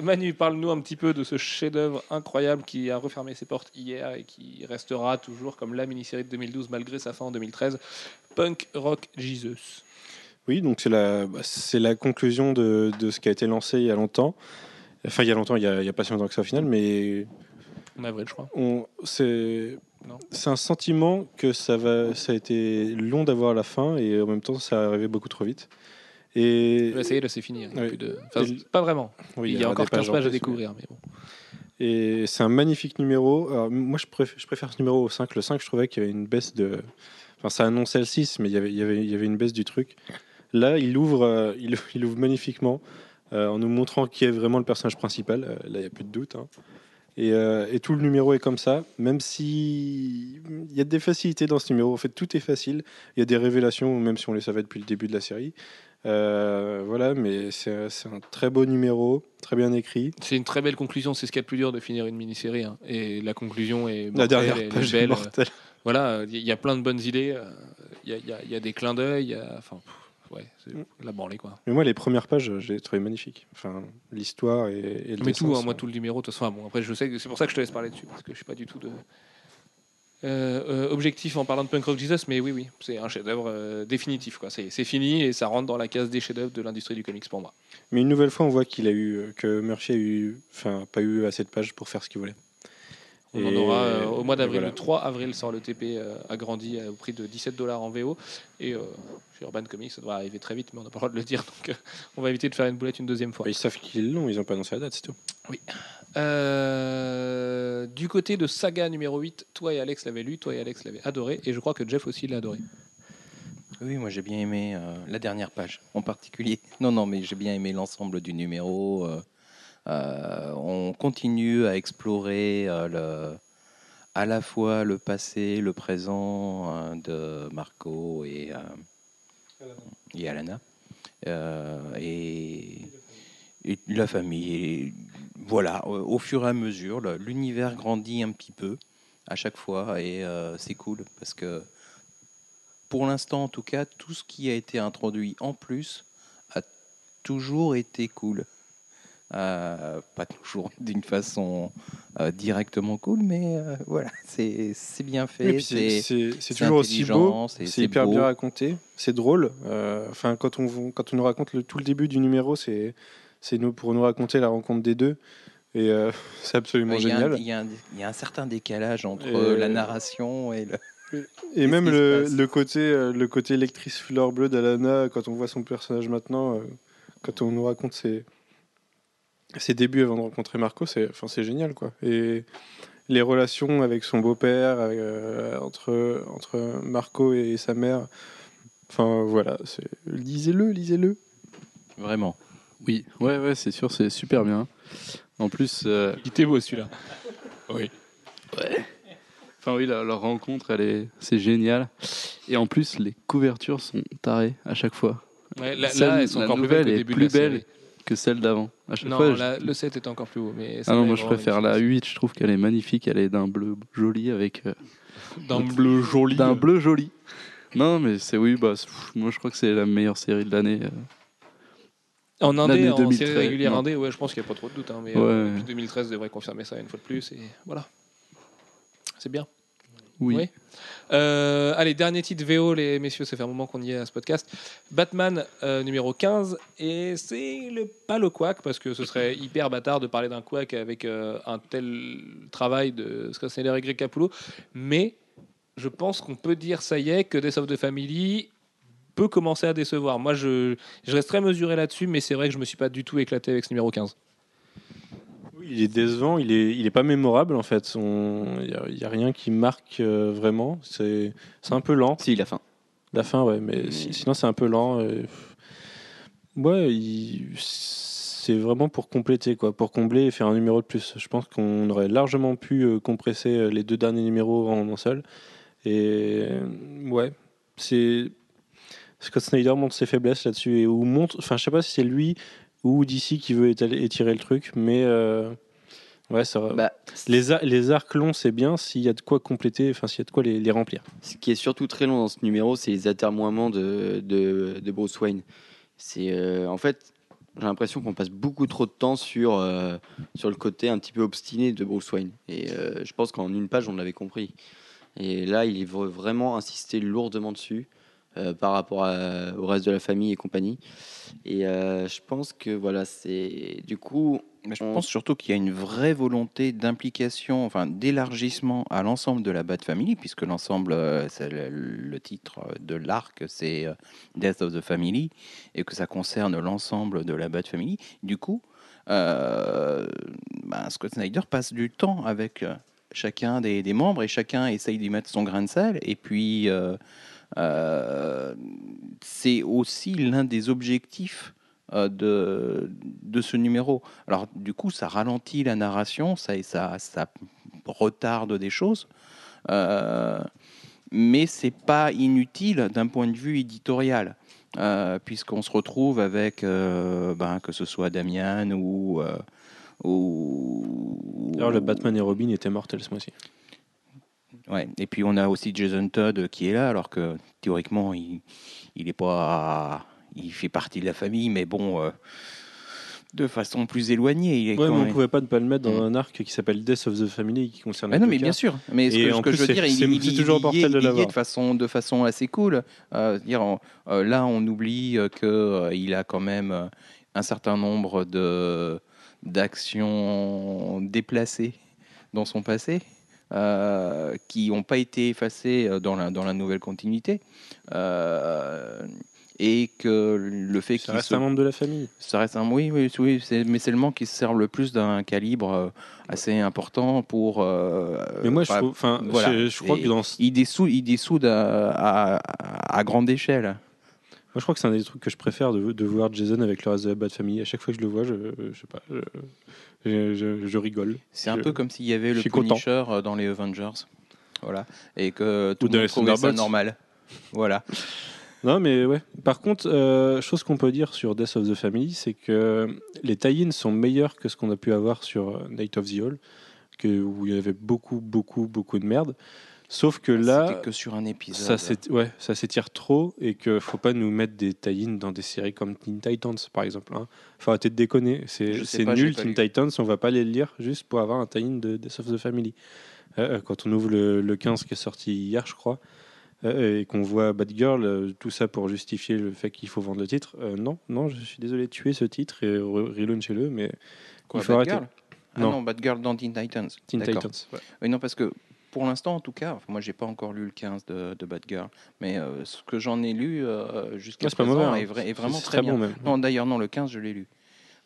Manu, parle-nous un petit peu de ce chef-d'œuvre incroyable qui a refermé ses portes hier et qui restera toujours comme la mini-série de 2012 malgré sa fin en 2013. Punk Rock Jesus. Oui, donc c'est la, bah, c'est la conclusion de, de ce qui a été lancé il y a longtemps. Enfin, il y a longtemps, il y a, pas si longtemps que ça au final, mais En avril, je crois. on, c'est, Non. c'est un sentiment que ça, va, ça a été long d'avoir la fin et en même temps, ça arrivait beaucoup trop vite. Et là c'est fini. Il y a Oui. plus de... enfin, Et- pas vraiment. oui, il y a encore des 15 en pages à découvrir. Mais bon. Et c'est un magnifique numéro. Alors, moi, je préfère, je préfère ce numéro au 5. Le 5, je trouvais qu'il y avait une baisse de. Enfin, ça annonçait le 6, mais il y avait, il y avait, il y avait une baisse du truc. Là, il ouvre, euh, il, <laughs> il ouvre magnifiquement euh, en nous montrant qui est vraiment le personnage principal. Euh, là, il n'y a plus de doute. hein. Et, et tout le numéro est comme ça, même si il y a des facilités dans ce numéro. En fait, tout est facile. Il y a des révélations, même si on les savait depuis le début de la série. Euh, voilà, mais c'est c'est un très beau numéro, très bien écrit. C'est une très belle conclusion. C'est ce qu'il y a de plus dur de finir une mini-série. hein. Et la conclusion est La mortelle, dernière elle est page est belle. mortelle. Voilà, il y a plein de bonnes idées. euh, Il y, a- il y a- il y a des clins d'œil. il y a- Enfin, pff, ouais, c'est Mm. la branlée quoi. Mais moi, les premières pages, je les ai trouvées magnifiques. Enfin, l'histoire et, et le Mais dessin tout, hein, sont- moi tout le numéro. de toute façon, bon, après je sais, que c'est pour ça que je te laisse parler dessus parce que je suis pas du tout de euh, euh, objectif en parlant de Punk Rock Jesus. Mais oui, oui, c'est un chef-d'œuvre euh, définitif. C'est fini et ça rentre dans la case des chefs-d'œuvre de l'industrie du comics pour moi. Mais une nouvelle fois, on voit qu'il a eu que Murphy a eu, enfin, pas eu assez de pages pour faire ce qu'il voulait. On en aura euh, au mois d'avril. voilà. Le 3 avril sort le TP euh, agrandi euh, au prix de 17 dollars en VO. Et euh, chez Urban Comics, ça devrait arriver très vite, mais on n'a pas le droit de le dire. <laughs> Donc euh, on va éviter de faire une boulette une deuxième fois. Ils savent qu'il est long, ils n'ont pas annoncé la date, c'est tout. Euh, du côté de Saga numéro 8, toi et Alex l'avez lu, toi et Alex l'avez adoré. Et je crois que Jeff aussi l'a adoré. Oui, moi j'ai bien aimé euh, la dernière page en particulier. Non, non, mais j'ai bien aimé l'ensemble du numéro. euh, on continue à explorer euh, le, à la fois le passé, le présent euh, de Marco et, euh, et Alana. Euh, et, et la famille. Et voilà, au, fur et à mesure, l'univers grandit un petit peu à chaque fois et euh, c'est cool parce que pour l'instant, en tout cas, tout ce qui a été introduit en plus a toujours été cool. Euh, pas toujours <laughs> d'une façon euh, directement cool, mais euh, voilà, c'est bien fait. C'est- toujours aussi beau, c'est- hyper beau. bien raconté, c'est drôle. Enfin, quand on quand on nous raconte le, tout le début du numéro, c'est c'est nous pour nous raconter la rencontre des deux, et <laughs> c'est absolument génial. il y a un- il y a un certain décalage entre Et- la narration et le. Et <laughs> même le, le côté le côté lectrice fleur bleue d'Alana, quand on voit son personnage maintenant, quand on nous raconte ses, ses débuts avant de rencontrer Marco, c'est enfin c'est génial quoi. Et les relations avec son beau-père, euh, entre entre Marco et sa mère, enfin voilà, c'est lisez-le, lisez-le. Vraiment. Oui, ouais, ouais, c'est sûr, c'est super bien. En plus, euh, Il était beau celui-là. <laughs> Oui. enfin oui, la- leur rencontre, elle est, c'est génial. Et en plus, les couvertures sont tarées à chaque fois Ouais, là, Celle- là, elles sont la encore plus belles est plus de la belle. Que celles d'avant. À chaque Non, fois, je- la- le 7 est encore plus beau. Mais Ah non, moi je préfère la 8, je trouve qu'elle est magnifique, elle est d'un bleu joli avec euh, D'un bleu joli. d'un bleu joli. Non, mais c'est oui, bah moi je crois que c'est la meilleure série de l'année. euh. En indé, en 2013, série régulière non. indé, ouais, je pense qu'il n'y a pas trop de doute. hein, mais Ouais. euh, depuis 2013 devrait confirmer ça une fois de plus. Et voilà. C'est bien. Oui. Oui. Euh, allez, dernier titre VO, les messieurs, ça fait un moment qu'on y est à ce podcast. Batman euh, numéro 15, et c'est le, pas le quack, parce que ce serait <laughs> hyper bâtard de parler d'un quack avec euh, un tel travail de Scott et Greg Capullo, mais je pense qu'on peut dire, ça y est, que Death of the Family peut commencer à décevoir. Moi, je, je reste très mesuré là-dessus, mais c'est vrai que je me suis pas du tout éclaté avec ce numéro 15. Il est décevant, il est, il est pas mémorable en fait. Il n'y a, rien qui marque euh, vraiment. C'est un peu lent. Si, la fin. La fin, ouais, mais Mais- si- sinon c'est un peu lent. euh, Ouais, il- c'est vraiment pour compléter, quoi, pour combler et faire un numéro de plus. Je pense qu'on aurait largement pu euh, compresser les deux derniers numéros en un seul. Et ouais, c'est Scott Snyder montre ses faiblesses là-dessus et ou montre, enfin, je sais pas si c'est lui ou DC qui veut étaler- étirer le truc, mais euh, ouais, ça. Bah, Les, ar- les arcs longs, c'est bien s'il y a de quoi compléter, enfin s'il y a de quoi les, les remplir. Ce qui est surtout très long dans ce numéro, c'est les atermoiements de, de, de Bruce Wayne. C'est euh, en fait, j'ai l'impression qu'on passe beaucoup trop de temps sur, euh, sur le côté un petit peu obstiné de Bruce Wayne. Et euh, je pense qu'en une page, on l'avait compris. Et là, il veut vraiment insister lourdement dessus par rapport à- au reste de la famille et compagnie. Et euh, je pense que voilà, c'est du coup, Mais je On- pense surtout qu'il y a une vraie volonté d'implication, enfin d'élargissement à l'ensemble de la Bat Family, puisque l'ensemble, euh, c'est le, le titre de l'arc, c'est euh, Death of the Family, et que ça concerne l'ensemble de la Bat Family. Du coup, euh, ben, Scott Snyder passe du temps avec euh, chacun des, des membres et chacun essaye d'y mettre son grain de sel. Et puis, euh, euh, c'est aussi l'un des objectifs euh, de, de ce numéro. Alors, du coup, ça ralentit la narration, ça, ça, ça retarde des choses. Euh, mais c'est pas inutile d'un point de vue éditorial, euh, puisqu'on se retrouve avec, euh, ben, que ce soit Damian ou. euh, ou D'ailleurs, le Batman et Robin étaient mortels ce mois-ci. Ouais. Et puis on a aussi Jason Todd qui est là, alors que théoriquement il, il est pas, il fait partie de la famille, mais bon, euh, de façon plus éloignée. Il est Ouais, quand mais on même- pouvait pas ne pas le mettre dans Mm. un arc qui s'appelle Death of the Family qui concerne. Ah les non, mais bien sûr. Mais ce que, ce je veux dire, il, il- il- toujours il est- de il est de façon, de façon assez cool. Euh, dire, on- euh, là, on oublie euh, que euh, il a quand même euh, un certain nombre de d'actions déplacées dans son passé. Euh, qui n'ont pas été effacées euh, dans la, dans la nouvelle continuité. Euh, et que le fait Ça qu'il reste se un membre de la famille. ça reste un oui, oui, oui mais c'est le manque qui se sert le plus d'un calibre assez important pour. euh, Mais moi, je trouve, enfin, voilà. je, crois Et que dans, il dessoude, il dessoude à, à- à grande échelle. moi, je crois que c'est un des trucs que je préfère de, de voir Jason avec le reste de la Bat Family. À chaque fois que je le vois, je, je sais pas, je, je, je- je rigole. C'est un Je- peu comme s'il y avait le suis content. Punisher euh, dans les Avengers. Voilà. Et que tout Ou le monde trouvait ça normal. Voilà. Non, mais ouais. Par contre, euh, chose qu'on peut dire sur Death of the Family, c'est que les tie-ins sont meilleurs que ce qu'on a pu avoir sur euh, Night of the Hall, que, où il y avait beaucoup, beaucoup, beaucoup de merde. Sauf que là, C'était que sur un épisode. ça s'ét- ouais, ça s'étire trop et qu'il faut pas nous mettre des tie-ins dans des séries comme Teen Titans, par exemple. Hein. Faut arrêter de déconner. Je C'est sais c'est pas, j'ai nul, pas Teen lu. Titans, on va pas les lire juste pour avoir un tie-in de Death of the Family. Euh, euh, quand on ouvre le, le 15 qui est sorti hier, je crois, euh, et qu'on voit Batgirl, euh, tout ça pour justifier le fait qu'il faut vendre le titre. euh, non, non, je suis désolé de tuer ce titre et re- relauncher-le, mais Quoi, il faut arrêter. Batgirl Ah Non. non, Batgirl dans Teen Titans. Teen D'accord. Titans. ouais. Oui, non, parce que pour l'instant, en tout cas, moi, j'ai pas encore lu le 15 de, de Batgirl, mais euh, ce que j'en ai lu euh, jusqu'à pas présent mauvais, hein. est, vrai- est vraiment très, bien. bon même. Non, d'ailleurs, non, le 15, je l'ai lu.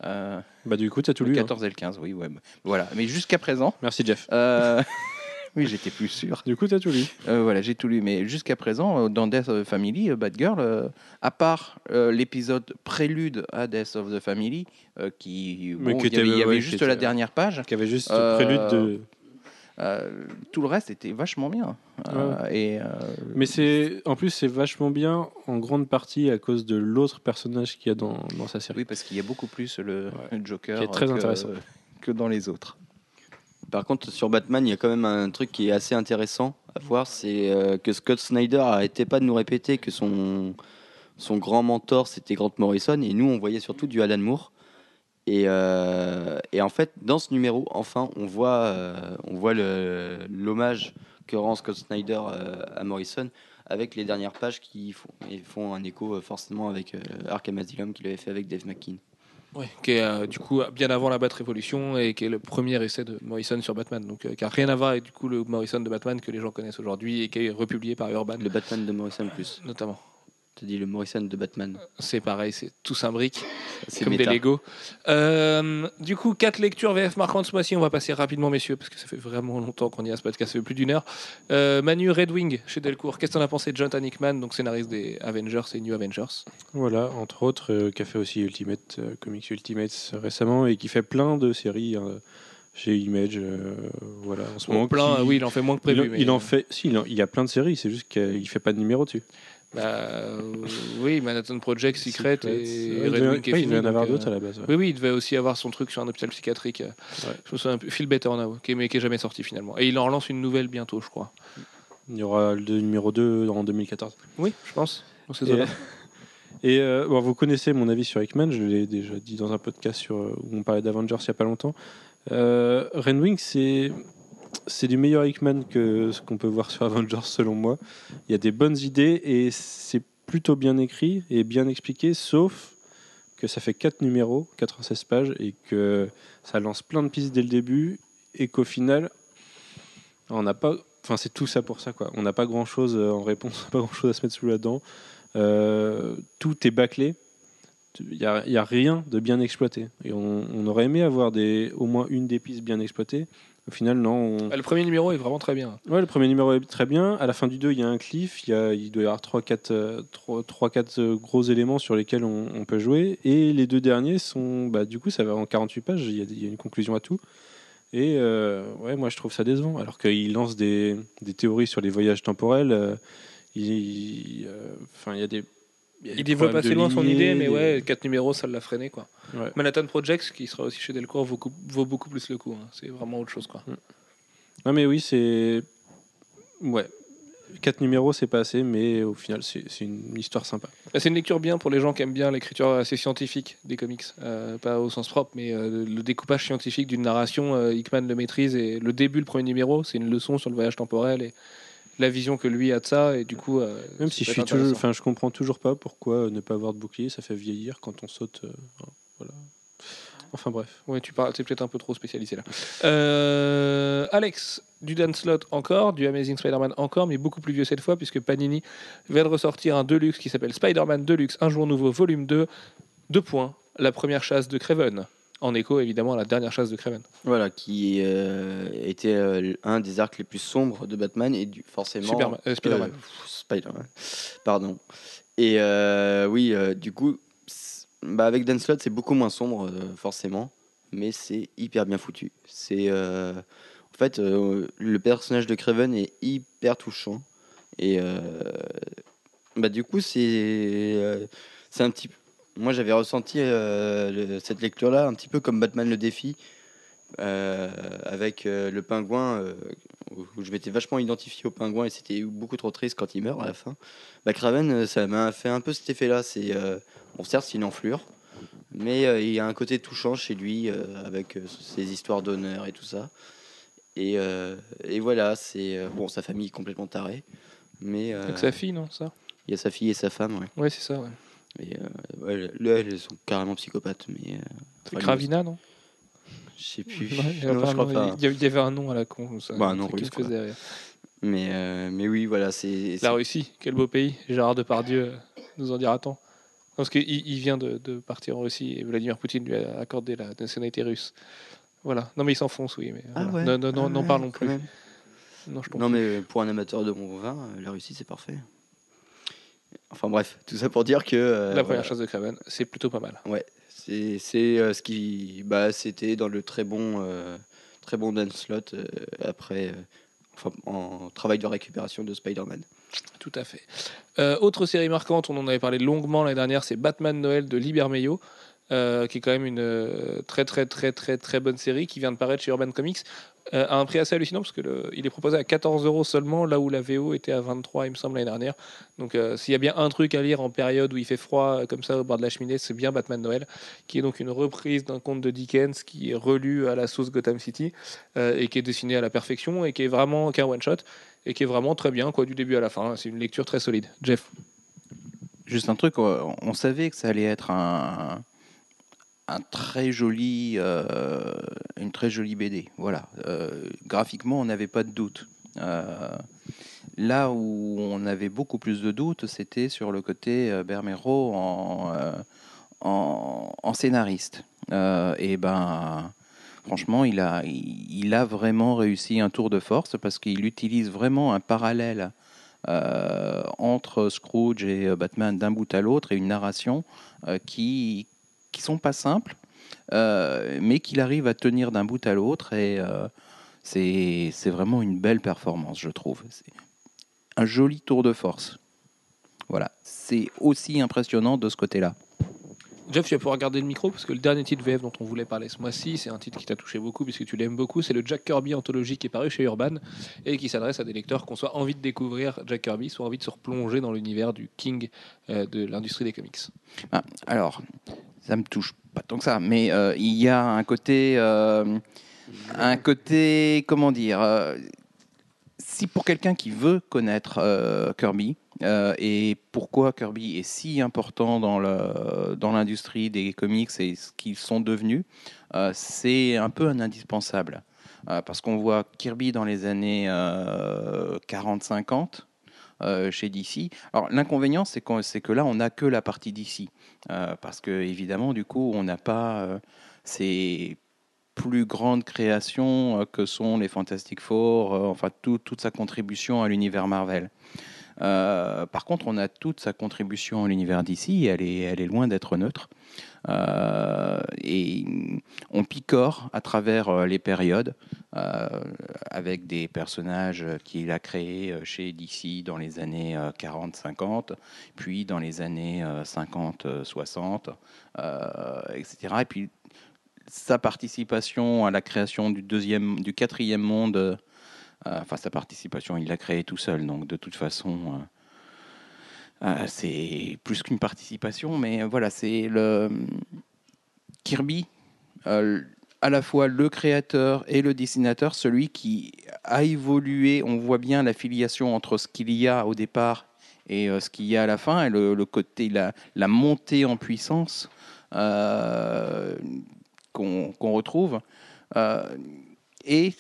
Euh, Bah, du coup, tu as tout le lu. hein. 14 et le 15, oui, ouais. bah, Voilà, mais jusqu'à présent, Merci, Jeff. <laughs> oui, j'étais plus sûr. Du coup, tu as tout lu. Voilà, j'ai tout lu, mais jusqu'à présent, dans Death of the Family, Batgirl, euh, à part l'épisode prélude à Death of the Family, qui, bon, qui il y avait, il y avait ouais, juste la dernière page. Qui avait juste prélude de. Euh, tout le reste était vachement bien. Euh, et, euh, Mais c'est en plus c'est vachement bien en grande partie à cause de l'autre personnage qu'il y a dans, dans sa série. oui, parce qu'il y a beaucoup plus le, Ouais. le Joker Qui est très que, intéressant. que dans les autres. Par contre, sur Batman, il y a quand même un truc qui est assez intéressant à voir, c'est que Scott Snyder arrêtait pas de nous répéter que son, son grand mentor, c'était Grant Morrison, et nous, on voyait surtout du Alan Moore. Et, euh, et en fait, dans ce numéro, enfin, on voit, euh, on voit l'hommage que rend Scott Snyder euh, à Morrison avec les dernières pages qui font, un écho forcément avec Arkham Asylum qu'il avait fait avec Dave McKean. Ouais, qui est euh, du coup bien avant la Bat Révolution et qui est le premier essai de Morrison sur Batman. Donc, euh, qui a rien à voir avec du coup le Morrison de Batman que les gens connaissent aujourd'hui et qui est republié par Urban Le Batman de Morrison plus. notamment. Tu dis le Morrison de Batman. C'est pareil, c'est tous un brique. C'est comme méta. des Lego. Euh, du coup, quatre lectures VF marquantes ce mois-ci. On va passer rapidement, messieurs, parce que ça fait vraiment longtemps qu'on y a ce podcast, ça fait plus d'une heure. Euh, Manu Red Wing chez Delcourt. Qu'est-ce que t'en as pensé de Jonathan Hickman, donc scénariste des Avengers et New Avengers? Voilà, entre autres, euh, qui a fait aussi Ultimate, euh, Comics Ultimates récemment et qui fait plein de séries chez Image. euh, voilà, en ce moment. plein, qui- oui, il en fait moins que prévu. il, mais- il en fait, si, il, en- il y a plein de séries, c'est juste qu'il fait pas de numéro dessus. Bah, euh, oui, Manhattan Project, Secret, et Red Wing ouais, il devait en avoir donc, euh, d'autres à la base. ouais. Oui, oui, il devait aussi avoir son truc sur un hôpital psychiatrique. euh, Ouais. Je me souviens un peu. Feel Better Now, qui mais qui est jamais sorti finalement. Et il en relance une nouvelle bientôt, je crois. Il y aura le numéro 2 en 2014. Oui, je pense. Et, et, euh, bon, vous connaissez mon avis sur Hickman, je l'ai déjà dit dans un podcast sur, où on parlait d'Avengers il n'y a pas longtemps. Euh, Renwing, c'est c'est du meilleur Hickman que ce qu'on peut voir sur Avengers selon moi. Il y a des bonnes idées et c'est plutôt bien écrit et bien expliqué, sauf que ça fait 4 numéros, 96 pages, et que ça lance plein de pistes dès le début, et qu'au final, on n'a pas. Enfin, c'est tout ça pour ça, quoi. On n'a pas grand chose en réponse, <laughs> pas grand chose à se mettre sous la dent. Euh, tout est bâclé. Il n'y a, rien de bien exploité. Et on, aurait aimé avoir au moins une des pistes bien exploitées. Au final, non. on- Bah, Le premier numéro est vraiment très bien. Ouais, le premier numéro est très bien. À la fin du 2, il y a un cliff. Il, y a, il doit y avoir 3-4 gros éléments sur lesquels on, on peut jouer. Et les deux derniers sont. Bah, du coup, ça va en 48 pages. Il y a, il y a une conclusion à tout. Et euh, ouais, moi, je trouve ça décevant. Alors qu'il lance des, des théories sur les voyages temporels. euh, il, euh, enfin, il y a des. Il développe assez loin son idée, mais ouais, 4 numéros, ça l'a freiné. Quoi. Ouais. Manhattan Project, qui sera aussi chez Delcourt, vaut, beaucoup- vaut beaucoup plus le coup. hein. C'est vraiment autre chose. Quoi. Non, mais oui, c'est. Ouais. Quatre numéros, c'est pas assez, mais au final, c'est c'est une histoire sympa. Bah, C'est une lecture bien pour les gens qui aiment bien l'écriture assez scientifique des comics. Euh, pas au sens propre, mais euh, le découpage scientifique d'une narration, euh, Hickman le maîtrise. Et le début, le premier numéro, c'est une leçon sur le voyage temporel et la vision que lui a de ça. Et du coup, euh, Même si je suis toujours, enfin, je comprends toujours pas pourquoi ne pas avoir de bouclier, ça fait vieillir quand on saute. euh, voilà. Enfin bref. Ouais, tu parles, c'est peut-être un peu trop spécialisé là. Euh, Alex, du Dan Slott encore, du Amazing Spider-Man encore, mais beaucoup plus vieux cette fois, puisque Panini vient de ressortir un Deluxe qui s'appelle Spider-Man Deluxe, un jour nouveau, volume 2, deux points, la première chasse de Craven, en écho évidemment à la dernière chasse de Craven. Voilà, qui euh, était euh, un des arcs les plus sombres de Batman et du, forcément. Superman- euh, Spider-Man. Euh, Spider-Man. Pardon. Et euh, oui, du coup, bah, avec Dan Slott, c'est beaucoup moins sombre, forcément, mais c'est hyper bien foutu. C'est. en fait, le personnage de Craven est hyper touchant. Et bah, du coup, c'est. c'est un petit Moi, j'avais ressenti euh, le- cette lecture-là un petit peu comme Batman le défi. euh, avec euh, le pingouin, euh, où où je m'étais vachement identifié au pingouin et c'était beaucoup trop triste quand il meurt à la fin. Bah, Craven, euh, ça m'a fait un peu cet effet-là. C'est euh, bon, certes, c'est une enflure, mais euh, il y a un côté touchant chez lui euh, avec euh, ses histoires d'honneur et tout ça. Et, euh, et voilà, c'est euh, bon, sa famille est complètement tarée, mais euh, Avec sa fille, non ça? il y a sa fille et sa femme, ouais. Ouais, c'est ça. Ouais. Et euh, ouais, là, elles sont carrément psychopathes, mais euh, Gravina, non? Je sais plus. Ouais, il y avait Non, un je crois nom, pas. il y avait- il y avait un nom à la con. Ça, Bah, un nom russe, quoi. rire. Mais, euh, mais oui, voilà, c'est. La Russie, quel beau pays. Gérard Depardieu nous en dira tant. Parce qu'il il vient de, de partir en Russie et Vladimir Poutine lui a accordé la nationalité russe. Voilà. Non, mais il s'enfonce, oui. Mais Ah voilà. ouais. Non, non, non, Ah n'en ouais, parlons plus. même. Non, je Non, mais pour un amateur de bon vin, la Russie, c'est parfait. Enfin bref, tout ça pour dire que. euh, La première chasse de Craven, c'est plutôt pas mal. Ouais, c'est c'est, euh, ce qui. Bah, c'était dans le très bon, euh, très bon Dan Slott euh, après. enfin, en travail de récupération de Spider-Man. Tout à fait. Euh, autre série marquante, on en avait parlé longuement l'année dernière, c'est Batman Noël de Liber Meio, euh, qui est quand même une euh, très très très très très bonne série qui vient de paraître chez Urban Comics euh, à un prix assez hallucinant parce que il est proposé à 14 euros seulement là où la VO était à 23 il me semble l'année dernière. Donc euh, s'il y a bien un truc à lire en période où il fait froid euh, comme ça au bord de la cheminée, c'est bien Batman Noël, qui est donc une reprise d'un conte de Dickens qui est relu à la sauce Gotham City euh, et qui est dessiné à la perfection et qui est vraiment qu'un one shot et qui est vraiment très bien quoi du début à la fin. C'est une lecture très solide. Jeff. Juste un truc, on savait que ça allait être un, un très joli, euh, une très jolie BD. Voilà. Euh, graphiquement, on n'avait pas de doute. Euh, Là où on avait beaucoup plus de doutes, c'était sur le côté Bermero en, en, scénariste. Et ben, franchement, il a, il, a vraiment réussi un tour de force parce qu'il utilise vraiment un parallèle entre Scrooge et Batman d'un bout à l'autre et une narration qui qui sont pas simples, euh, mais qu'il arrive à tenir d'un bout à l'autre et euh, c'est vraiment une belle performance, je trouve. Un joli tour de force. Voilà, c'est aussi impressionnant de ce côté-là. Jeff, tu vas pouvoir garder le micro parce que le dernier titre VF dont on voulait parler ce mois-ci, c'est un titre qui t'a touché beaucoup puisque tu l'aimes beaucoup. C'est le Jack Kirby anthologie qui est paru chez Urban et qui s'adresse à des lecteurs qui ont soit envie de découvrir Jack Kirby, soit envie de se replonger dans l'univers du King euh, de l'industrie des comics. Ah, alors, ça me touche pas tant que ça, mais euh, il y a un côté, euh, un côté, comment dire, si pour quelqu'un qui veut connaître Kirby euh, et pourquoi Kirby est si important dans l'industrie des comics et ce qu'ils sont devenus, euh, c'est un peu un indispensable Euh, parce qu'on voit Kirby dans les années 40-50 euh, chez DC. Alors l'inconvénient, c'est que là, on n'a que la partie DC. Parce que évidemment, du coup, on n'a pas ces plus grandes créations que sont les Fantastic Four, enfin tout- toute sa contribution à l'univers Marvel. Euh, par contre, on a toute sa contribution à l'univers DC, elle est, loin d'être neutre. Euh, et on picore à travers euh, les périodes avec des personnages qu'il a créés chez DC dans les années euh, 40-50, puis dans les années euh, 50-60, euh, etc. Et puis sa participation à la création du deuxième, du quatrième monde, enfin sa participation, il l'a créé tout seul, donc de toute façon, euh, euh, c'est plus qu'une participation, mais voilà, c'est le Kirby, euh, à la fois le créateur et le dessinateur, celui qui a évolué. On voit bien la filiation entre ce qu'il y a au départ et euh, ce qu'il y a à la fin, et le, côté, la, montée en puissance euh, qu'on retrouve. Euh, et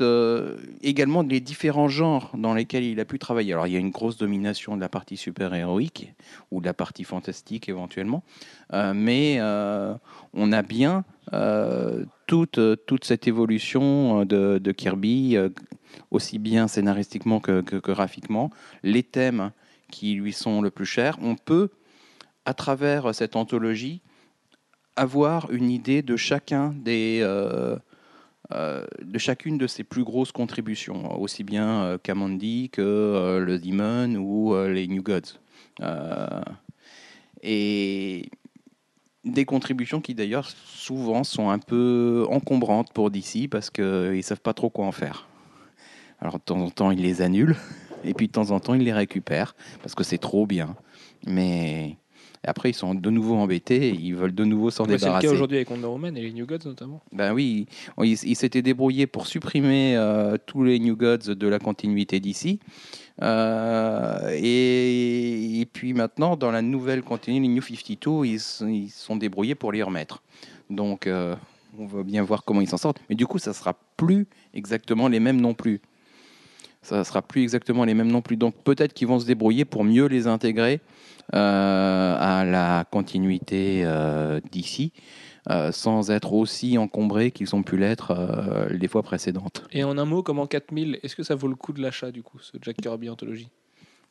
euh, également les différents genres dans lesquels il a pu travailler. Alors il y a une grosse domination de la partie super-héroïque ou de la partie fantastique éventuellement, Euh, mais euh, on a bien toute, toute cette évolution de, Kirby, aussi bien scénaristiquement que, que- que graphiquement, les thèmes qui lui sont le plus chers. On peut, à travers cette anthologie, avoir une idée de chacun des... euh, euh, de chacune de ses plus grosses contributions, aussi bien euh, Kamandi que euh, le Demon ou euh, les New Gods. Euh, et des contributions qui d'ailleurs souvent sont un peu encombrantes pour DC parce qu'ils ne savent pas trop quoi en faire. Alors de temps en temps ils les annulent <laughs> et puis de temps en temps ils les récupèrent parce que c'est trop bien. Mais après ils sont de nouveau embêtés et ils veulent de nouveau s'en Ouais, c'est le débarrasser. cas aujourd'hui avec Wonder Woman et les New Gods notamment. Ben oui, il, il- il s'était débrouillé pour supprimer euh, tous les New Gods de la continuité d'ici. Euh, et, et puis maintenant, dans la nouvelle continuité, les New 52, ils, ils sont débrouillés pour les remettre. Donc, euh, on va bien voir comment ils s'en sortent. Mais du coup, ça sera plus exactement les mêmes non plus. Ça sera plus exactement les mêmes non plus. Donc, peut-être qu'ils vont se débrouiller pour mieux les intégrer euh, à la continuité euh, d'ici euh, sans être aussi encombrés qu'ils ont pu l'être les fois précédentes. Et en un mot, comme en 4000, est-ce que ça vaut le coup de l'achat du coup, ce Jack Kirby anthologie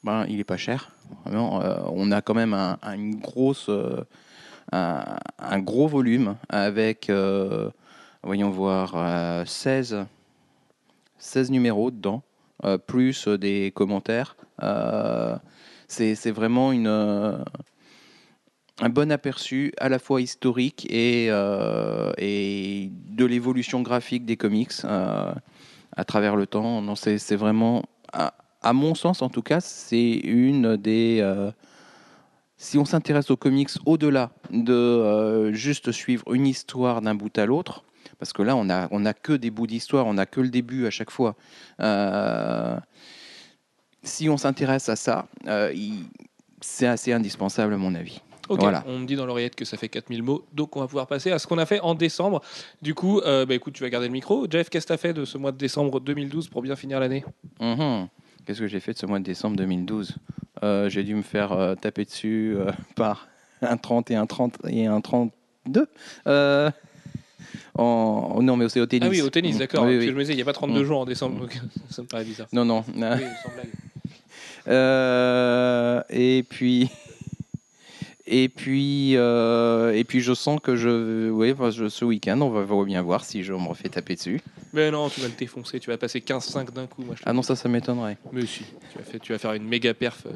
Ben, il est pas cher. Vraiment, on a quand même un, un- une grosse, un, un gros volume avec, voyons voir, euh, 16, 16 numéros dedans, plus des commentaires. Euh, c'est vraiment une, euh, un bon aperçu à la fois historique et, euh, de l'évolution graphique des comics euh, à travers le temps. Non, c'est vraiment, à, mon sens en tout cas, c'est une des... euh, si on s'intéresse aux comics au-delà de euh, juste suivre une histoire d'un bout à l'autre, parce que là, on a, on a que des bouts d'histoire, on a que le début à chaque fois. Euh, si on s'intéresse à ça, euh, c'est assez indispensable à mon avis. Ok, Voilà. on me dit dans l'oreillette que ça fait 4000 mots, donc on va pouvoir passer à ce qu'on a fait en décembre. Du coup, euh, bah, écoute, tu vas garder le micro. Jeff, qu'est-ce que tu as fait de ce mois de décembre 2012 pour bien finir l'année? Mhm. Qu'est-ce que j'ai fait de ce mois de décembre 2012 Euh, J'ai dû me faire euh, taper dessus <laughs> par un 30 et un 30 et un 32. En... oh non, mais c'est au tennis. Ah oui, au tennis, d'accord. Oui, oui. je me disais, il n'y a pas 32 Mm. jours en décembre, donc <laughs> ça me paraît bizarre. Non, non. Oui, sans blague. <laughs> Euh, et puis. <laughs> Et puis, euh, et puis, je sens que je, oui, je- ce week-end, on va, va bien voir si je me refais taper dessus. Mais non, tu vas le défoncer, tu vas passer 15-5 d'un coup. Moi, je te Ah non, ça, ça m'étonnerait. Mais si, tu vas, faire, tu vas faire une méga perf. euh,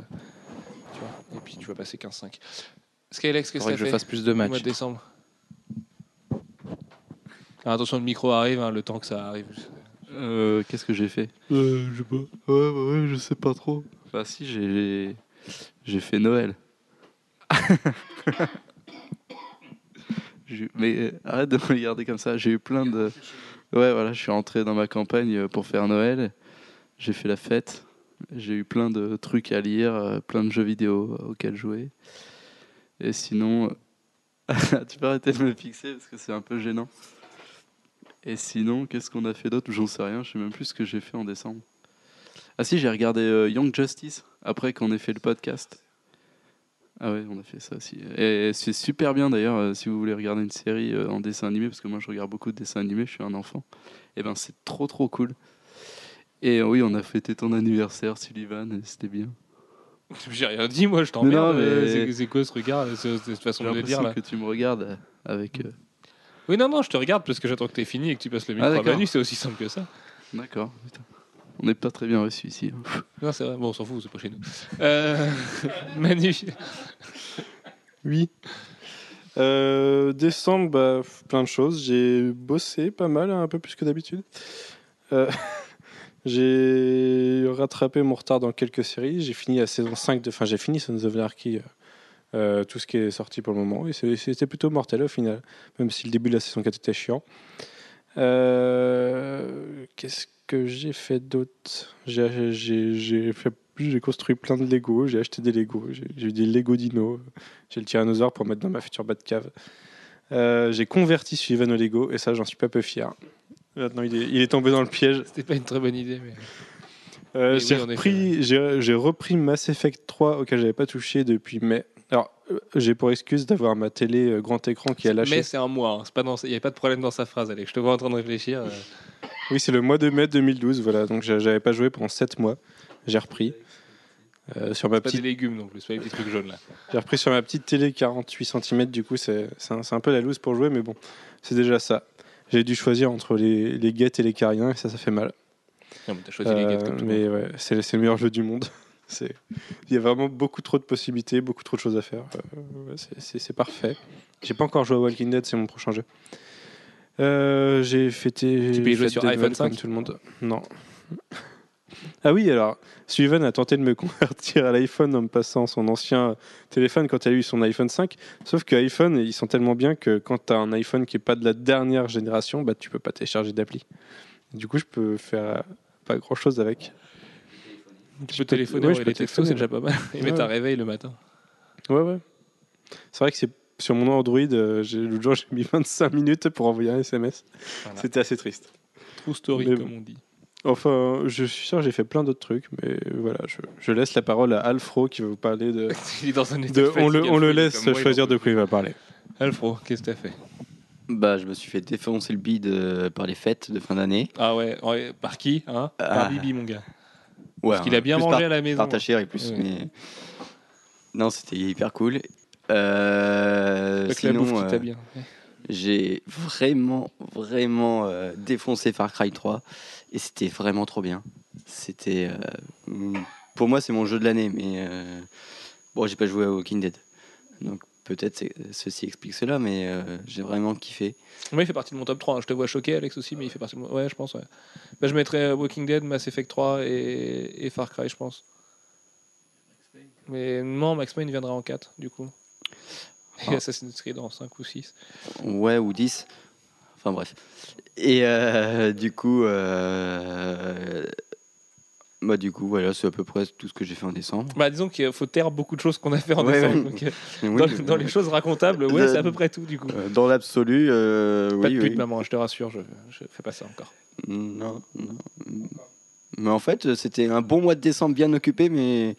tu vois, et puis tu vas passer 15-5. Skylex, qu'est-ce que ça que je fait fasse plus de au mois matchs. de décembre? Attention, le micro arrive, hein, le temps que ça arrive. Euh, Qu'est-ce que j'ai fait? Euh, je sais pas. Ouais, bah ouais, je sais pas trop. Bah si, j'ai j'ai fait Noël. <laughs> Mais euh, arrête de me regarder comme ça. J'ai eu plein de. Ouais, voilà, je suis rentré dans ma campagne pour faire Noël. J'ai fait la fête. J'ai eu plein de trucs à lire, plein de jeux vidéo auxquels jouer. Et sinon, <laughs> tu peux arrêter de me fixer parce que c'est un peu gênant. Et sinon, qu'est-ce qu'on a fait d'autre? J'en sais rien. Je sais même plus ce que j'ai fait en décembre. Ah si, j'ai regardé euh, Young Justice après qu'on ait fait le podcast. Ah ouais, on a fait ça aussi. Et c'est super bien d'ailleurs euh, si vous voulez regarder une série euh, en dessin animé, parce que moi je regarde beaucoup de dessins animés, je suis un enfant. Et ben c'est trop trop cool. Et oui, on a fêté ton anniversaire, Sullivan, et c'était bien. <laughs> J'ai rien dit, moi, je t'emmerde. non, mais- C'est quoi ce regard ce- Cette façon de le dire là? que tu me regardes avec. Oui, non, non, je te regarde parce que j'attends que tu fini et que tu passes le micro Ah, à. Manu, c'est aussi simple que ça. D'accord. On n'est pas très bien reçu ici. hein. Non, c'est vrai, bon, on s'en fout, c'est pas chez nous. Euh, <laughs> Manu, Oui. Euh, décembre, bah, plein de choses. J'ai bossé pas mal, hein, un peu plus que d'habitude. Euh, <laughs> j'ai rattrapé mon retard dans quelques séries. J'ai fini la saison 5 de. Enfin, j'ai fini Sons of Anarchy, euh, tout ce qui est sorti pour le moment. Et c'était plutôt mortel au final, même si le début de la saison 4 était chiant. Euh, Qu'est-ce que j'ai fait d'autre? J'ai construit plein de Lego, j'ai acheté des Lego, j'ai eu des Lego Dino, j'ai le tyrannosaure pour mettre dans ma future Batcave. Euh, j'ai converti Sullivan au Lego et ça j'en suis pas peu fier. Maintenant il est, il est tombé dans le piège. c'était pas une très bonne idée, mais. Euh, j'ai oui, repris, repris Mass Effect 3 auquel j'avais pas touché depuis mai. Euh, j'ai pour excuse d'avoir ma télé euh, grand écran qui a lâché. Mais c'est un mois, hein, dans... il n'y a pas de problème dans sa phrase, Alex. Je te vois en train de réfléchir. euh. <laughs> Oui, c'est le mois de mai 2012, voilà. Donc j'a- j'avais pas joué pendant 7 mois. J'ai repris. Euh, sur ma Pas des légumes non plus, pas les petits trucs jaunes là. J'ai repris sur ma petite télé 48 cm, du coup c'est un, peu la loose pour jouer, mais bon, c'est déjà ça. J'ai dû choisir entre les, les guettes et les cariens, et ça, ça fait mal. Non, mais t'as choisi les guettes comme tout monde. mais ouais, c'est le meilleur jeu du monde. Il y a vraiment beaucoup trop de possibilités, beaucoup trop de choses à faire. Euh, c'est- parfait. J'ai pas encore joué à Walking Dead, c'est mon prochain jeu. Euh, j'ai fêté. Tu peux y jouer sur iPhone Noël 5? comme tout le monde. Non. Ah oui, alors, Sullivan a tenté de me <laughs> convertir à l'iPhone en me passant son ancien téléphone quand il a eu son iPhone 5. Sauf que iPhone, ils sont tellement bien que quand tu as un iPhone qui est pas de la dernière génération, bah, tu peux pas télécharger d'appli. Du coup, je peux faire pas grand chose avec. Tu peux téléphoner, ouais, ouais, je peux les textos, c'est déjà pas mal. Et Ouais, mettre un réveil le matin. Ouais, ouais. C'est vrai que c'est sur mon Android, euh, l'autre jour, j'ai mis 25 minutes pour envoyer un SMS. Voilà. C'était assez triste. True story, Mais comme on dit. Enfin, je suis sûr, j'ai fait plein d'autres trucs, mais voilà, je, je laisse la parole à Alfro qui va vous parler de. <laughs> Il est dans un état de- de on le, on le laisse moi, choisir de quoi il va parler. Alfro, qu'est-ce que t'as fait? Bah, je me suis fait défoncer le bide euh, par les fêtes de fin d'année. Ah ouais, ouais, par qui hein? Ah. Par Bibi, mon gars. Ouais, Parce qu'il a bien mangé par- à la maison. par ta chérie plus. Ouais. Mais... Non, c'était hyper cool. Euh, sinon, euh, j'ai vraiment, vraiment euh, défoncé Far Cry 3 et c'était vraiment trop bien. C'était, euh, pour moi, c'est mon jeu de l'année, mais euh, bon, j'ai pas joué à Walking Dead, donc peut-être ceci explique cela, mais euh, j'ai vraiment kiffé. Moi, il fait partie de mon top 3. hein. Je te vois choqué, Alex aussi, mais il fait partie de mon. Ouais, je pense, ouais. Bah, je mettrais euh, Walking Dead, Mass Effect 3 et, et Far Cry, je pense. Mais non, Max Payne viendra en 4, du coup. Et Ah. Assassin's Creed en 5 ou 6. Ouais, ou 10. Enfin bref. Et euh, du coup, euh, bah, du coup, voilà, c'est à peu près tout ce que j'ai fait en décembre. Bah, disons qu'il faut taire beaucoup de choses qu'on a fait en Ouais, décembre. ouais. donc, euh, <laughs> Oui, dans, dans les choses racontables, ouais, c'est à peu près tout, du coup. euh, Dans l'absolu, euh, Pas oui, de pute, oui. maman, je te rassure, je, je fais pas ça encore. Non, non. Mais en fait, c'était un bon mois de décembre bien occupé, mais,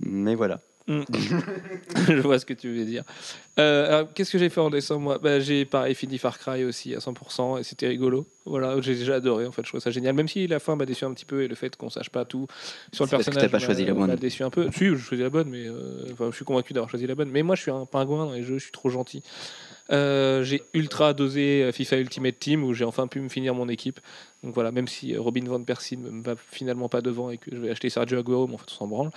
mais voilà. <laughs> je vois ce que tu veux dire. Euh, qu'est-ce que j'ai fait en décembre moi? Bah, J'ai pareil fini Far Cry aussi à 100% et c'était rigolo. Voilà, j'ai déjà adoré en fait, je trouve ça génial. Même si la fin m'a déçu un petit peu et le fait qu'on sache pas tout sur le parce que personnage. t'as pas choisi la bonne. m'a déçu un peu. Si, je choisis la bonne, mais euh, enfin, je suis convaincu d'avoir choisi la bonne. Mais moi, je suis un pingouin dans les jeux, je suis trop gentil. Euh, j'ai ultra dosé FIFA Ultimate Team où j'ai enfin pu me finir mon équipe. Donc voilà, même si Robin Van Persie ne me va finalement pas devant et que je vais acheter Sergio Aguero, mais en fait on s'en branle.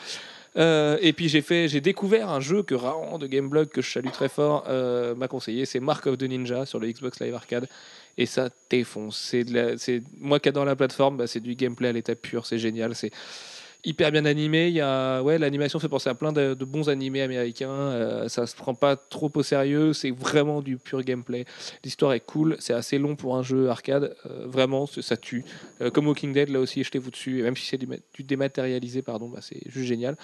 Euh, et puis j'ai fait, j'ai découvert un jeu que Raon de Gameblog que je salue très fort euh, m'a conseillé, c'est Mark of the Ninja sur le Xbox Live Arcade. Et ça défonce. C'est moi qui adore la plateforme, bah, c'est du gameplay à l'état pur, c'est génial, c'est hyper bien animé. Il y a, ouais, l'animation fait penser à plein de, bons animés américains. Euh, ça se prend pas trop au sérieux. C'est vraiment du pur gameplay. L'histoire est cool. C'est assez long pour un jeu arcade. Euh, vraiment, ça tue. Euh, comme Walking Dead, là aussi, jetez-vous dessus. Même si c'est du, ma- du dématérialisé, pardon, bah, c'est juste génial.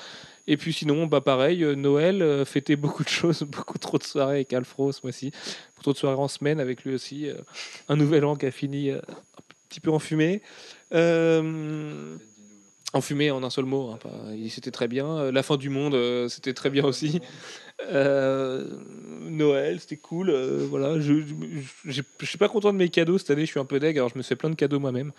Et puis sinon, bah pareil, Noël, fêter beaucoup de choses, <laughs> beaucoup trop de soirées avec Alfro ce mois-ci, beaucoup trop de soirées en semaine avec lui aussi. un nouvel an qui a fini un petit peu en fumée. En fumée en un seul mot, hein, c'était très bien. Euh, La fin du monde, euh, c'était très bien aussi. Euh, Noël, c'était cool. euh, voilà, je, je, suis pas content de mes cadeaux cette année. Je suis un peu deg, alors je me fais plein de cadeaux moi-même.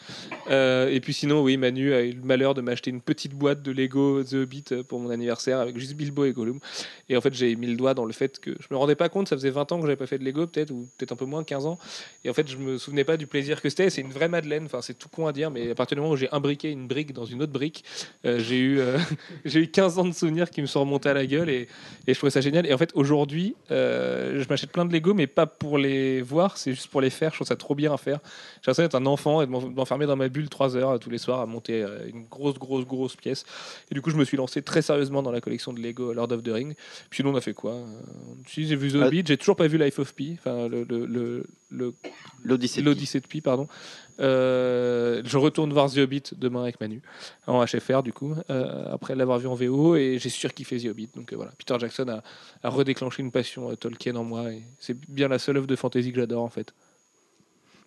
Euh, et puis sinon, oui, Manu a eu le malheur de m'acheter une petite boîte de Lego The Hobbit pour mon anniversaire avec juste Bilbo et Gollum. Et en fait, j'ai mis le doigt dans le fait que je me rendais pas compte. Ça faisait 20 ans que j'avais pas fait de Lego, peut-être, ou peut-être un peu moins, 15 ans. Et en fait, je me souvenais pas du plaisir que c'était. C'est une vraie Madeleine. Enfin, c'est tout con à dire, mais à partir du moment où j'ai imbriqué une brique dans une autre brique, j'ai eu, <laughs> j'ai eu 15 ans de souvenirs qui me sont remontés à la gueule et, et je trouvais ça génial. Et en fait, aujourd'hui, euh, je m'achète plein de Lego, mais pas pour les voir, c'est juste pour les faire. Je trouve ça trop bien à faire. J'ai l'impression d'être un enfant et de m'en- de m'enfermer dans ma bulle 3 heures euh, tous les soirs à monter euh, une grosse, grosse, grosse pièce. Et du coup, je me suis lancé très sérieusement dans la collection de Lego Lord of the Ring. Puis sinon, on a fait quoi Euh, Si j'ai vu The. Hobbit, j'ai toujours pas vu Life of Pi, enfin le, le, le, l'Odyssée de Pi, pardon. Euh, je retourne voir The Hobbit demain avec Manu en HFR du coup euh, après l'avoir vu en VO et j'ai surkiffé The Hobbit donc euh, voilà Peter Jackson a, a redéclenché une passion Tolkien en moi et c'est bien la seule œuvre de fantasy que j'adore en fait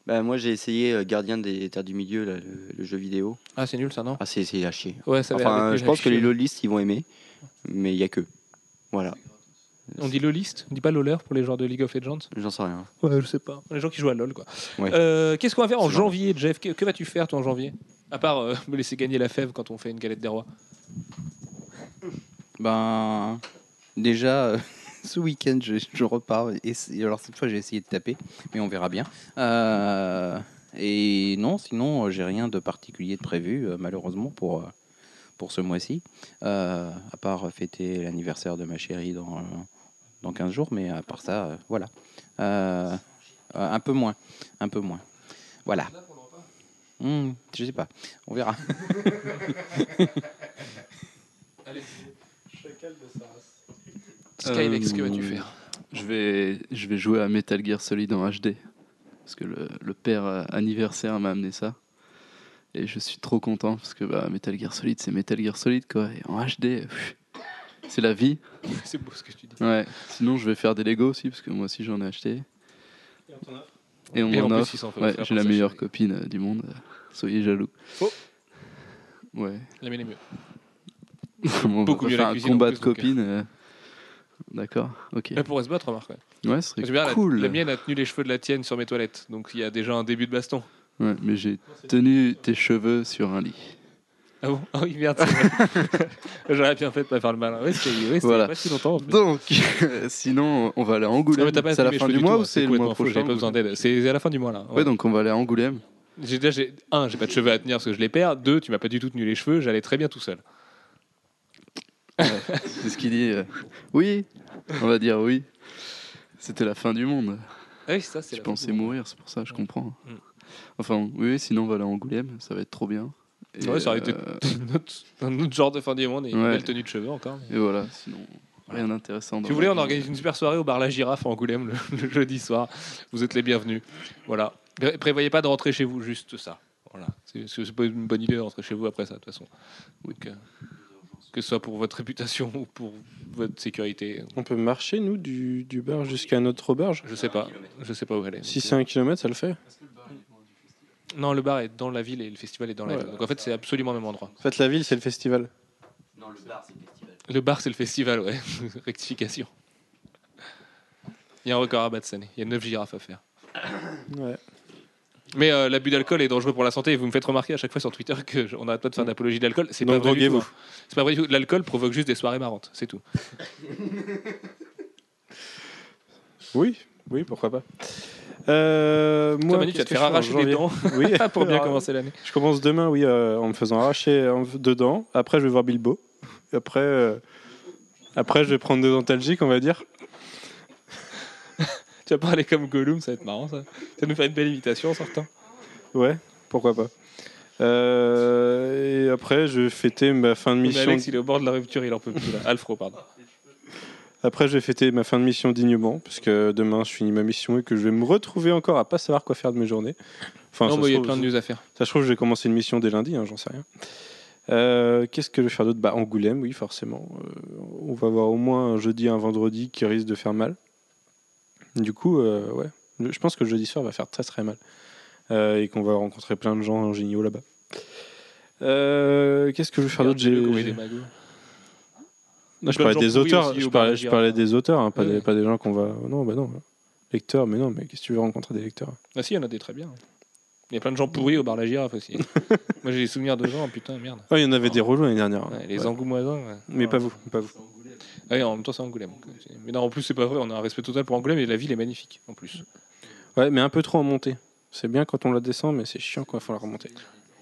Bah, moi, j'ai essayé Gardien des Terres du Milieu, là, le, le jeu vidéo. ah c'est nul ça non? Ah, c'est à chier. ouais ça Enfin, je pense que les chier. lolistes, ils vont aimer, mais il y a que. Voilà, on dit loliste on dit pas loleur pour les joueurs de League of Legends? J'en sais rien. ouais je sais pas les gens qui jouent à LoL quoi Ouais. Euh, qu'est-ce qu'on va faire en janvier Jeff? Que, que vas-tu faire toi en janvier? À part euh, <laughs> me laisser gagner la fève quand on fait une galette des rois Ben, déjà, euh, <laughs> ce week-end, je, je repars. Et, alors, cette fois, j'ai essayé de taper, mais on verra bien. Euh, et non, sinon, j'ai rien de particulier de prévu, malheureusement, pour, pour ce mois-ci. Euh, à part fêter l'anniversaire de ma chérie dans, euh, dans 15 jours, mais à part ça, euh, voilà. Euh, euh, un peu moins. Un peu moins. Voilà. Hmm, je sais pas. On verra. <laughs> <laughs> Skylex que vas-tu faire? Je vais, je vais jouer à Metal Gear Solid en HD. Parce que le, le père anniversaire m'a amené ça. Et je suis trop content parce que bah, Metal Gear Solid, c'est Metal Gear Solid quoi. Et en HD, pff, c'est la vie. <laughs> c'est beau ce que tu dis Ouais. Sinon, je vais faire des Lego aussi parce que moi aussi j'en ai acheté. Et on Et en plus, offre. il s'en fait Ouais, offrir j'ai la meilleure copine euh, du monde. Soyez jaloux. Faux. Ouais. la mienne est mieux <laughs> on Beaucoup mieux un cuisine, en combat plus, de euh. copines. euh, D'accord. Ok. elle pourrait se battre remarque ouais. Ouais, ce serait bien, la- cool. La, mienne a tenu les cheveux de la tienne sur mes toilettes, donc il y a déjà un début de baston. Ouais, mais j'ai tenu tes cheveux sur un lit. Ah bon? Ah oui, merde. c'est. <laughs> J'aurais bien fait de pas faire le malin. C'était ouais, c'était Voilà. pas si longtemps. en plus. Donc, sinon, on va aller à Non, Angoulême. mais t'as pas c'est à la fin du mois tout, ou hein, c'est le complètement mois faux, prochain J'avais pas besoin d'aide. C'est à la fin du mois là. Ouais, donc on va aller à Angoulême. J'ai déjà, j'ai- un, j'ai pas de cheveux à tenir parce que je les perds. Deux, tu m'as pas du tout tenu les cheveux. J'allais très bien tout seul. C'est ce qu'il dit. euh, Oui, on va dire oui. C'était la fin du monde. Ah oui, ça, c'est Je la pensais mourir, c'est pour ça, je comprends. Mm. Enfin, oui, oui, sinon on va aller à Angoulême, ça va être trop bien. Et, Ouais, ça aurait été euh, <laughs> un autre- un autre genre de fin du monde et une Ouais. belle tenue de cheveux encore. Et voilà, sinon, rien d'intéressant. Si vous voulez, on organise une super soirée au bar La Girafe à Angoulême le, <laughs> le jeudi soir. Vous êtes les bienvenus. Voilà. Pré- Prévoyez pas de rentrer chez vous, juste ça. Voilà. C'est c'est pas une bonne idée de rentrer chez vous après ça, de toute façon. Donc, euh, que ce soit pour votre réputation ou pour votre sécurité. On peut marcher, nous, du, du bar jusqu'à notre auberge Je sais pas. Je sais pas où aller. Si c'est un kilomètre, ça le fait Non, le bar est dans la ville et le festival est dans la ville. Donc en fait, c'est absolument au même endroit. En fait, la ville, c'est le festival. Non, le bar, c'est le festival. Le bar, c'est le festival, ouais. <laughs> Rectification. Il y a un record à battre cette année. Il y a 9 girafes à faire. Ouais. Mais euh, l'abus d'alcool est dangereux pour la santé. Et vous me faites remarquer à chaque fois sur Twitter que j- on n'arrête pas de faire d'apologie d'alcool. C'est pas Donc, vrai du tout. droguez-vous. hein. C'est pas vrai du tout. L'alcool provoque juste des soirées marrantes. C'est tout. Oui, oui, pourquoi pas. Euh, moi, Manu, tu vas te faire arracher janvier dents Oui, <laughs> pour bien commencer l'année. Je commence demain, oui, euh, en me faisant arracher deux dents. Après, je vais voir Bilbo. Après, euh, après, je vais prendre des dentalgiques, on va dire. <laughs> Tu vas parler comme Gollum, ça va être marrant ça. Ça va nous faire une belle imitation en sortant. Ouais, pourquoi pas. Euh, et après, je vais fêter ma fin de Mais mission. Alex, il est au bord de la rupture, il en peut plus là. Alfro, pardon. Après, je vais fêter ma fin de mission dignement, parce que demain, je finis ma mission et que je vais me retrouver encore à pas savoir quoi faire de mes journées. Enfin, non, se il y a trouve- plein de news à faire. Ça se trouve, je vais commencer une mission dès lundi, hein, j'en sais rien. Euh, Qu'est-ce que je vais faire d'autre? Bah, Angoulême, oui, forcément. Euh, on va avoir au moins un jeudi, un vendredi qui risque de faire mal. Du coup, euh, ouais, je pense que le jeudi soir va faire très très mal. Et qu'on va rencontrer plein de gens géniaux là-bas. Qu'est-ce que je vais faire d'autre Regarde, J'ai- le courrier des magots. Non, je parlais des auteurs. aussi Je au bar parlais, de je Girafe. parlais des auteurs, hein, pas, Ouais. des, pas des gens qu'on va. Non, bah non. Lecteurs, mais non, mais qu'est-ce que tu veux rencontrer des lecteurs? Ah si, il y en a des très bien. Il y a plein de gens pourris au bar La Girafe aussi. <laughs> Moi, j'ai des souvenirs de gens, putain, merde. Ah, il y en avait des relous l'année dernière. Ouais, les Ouais. angoumoisins. Mais pas vous, pas vous. Ah en même temps, c'est Angoulême. Mais non, en plus, c'est pas vrai. On a un respect total pour Angoulême et la ville est magnifique en plus. Ouais, mais un peu trop en montée. C'est bien quand on la descend, mais c'est chiant quand il faut la remonter.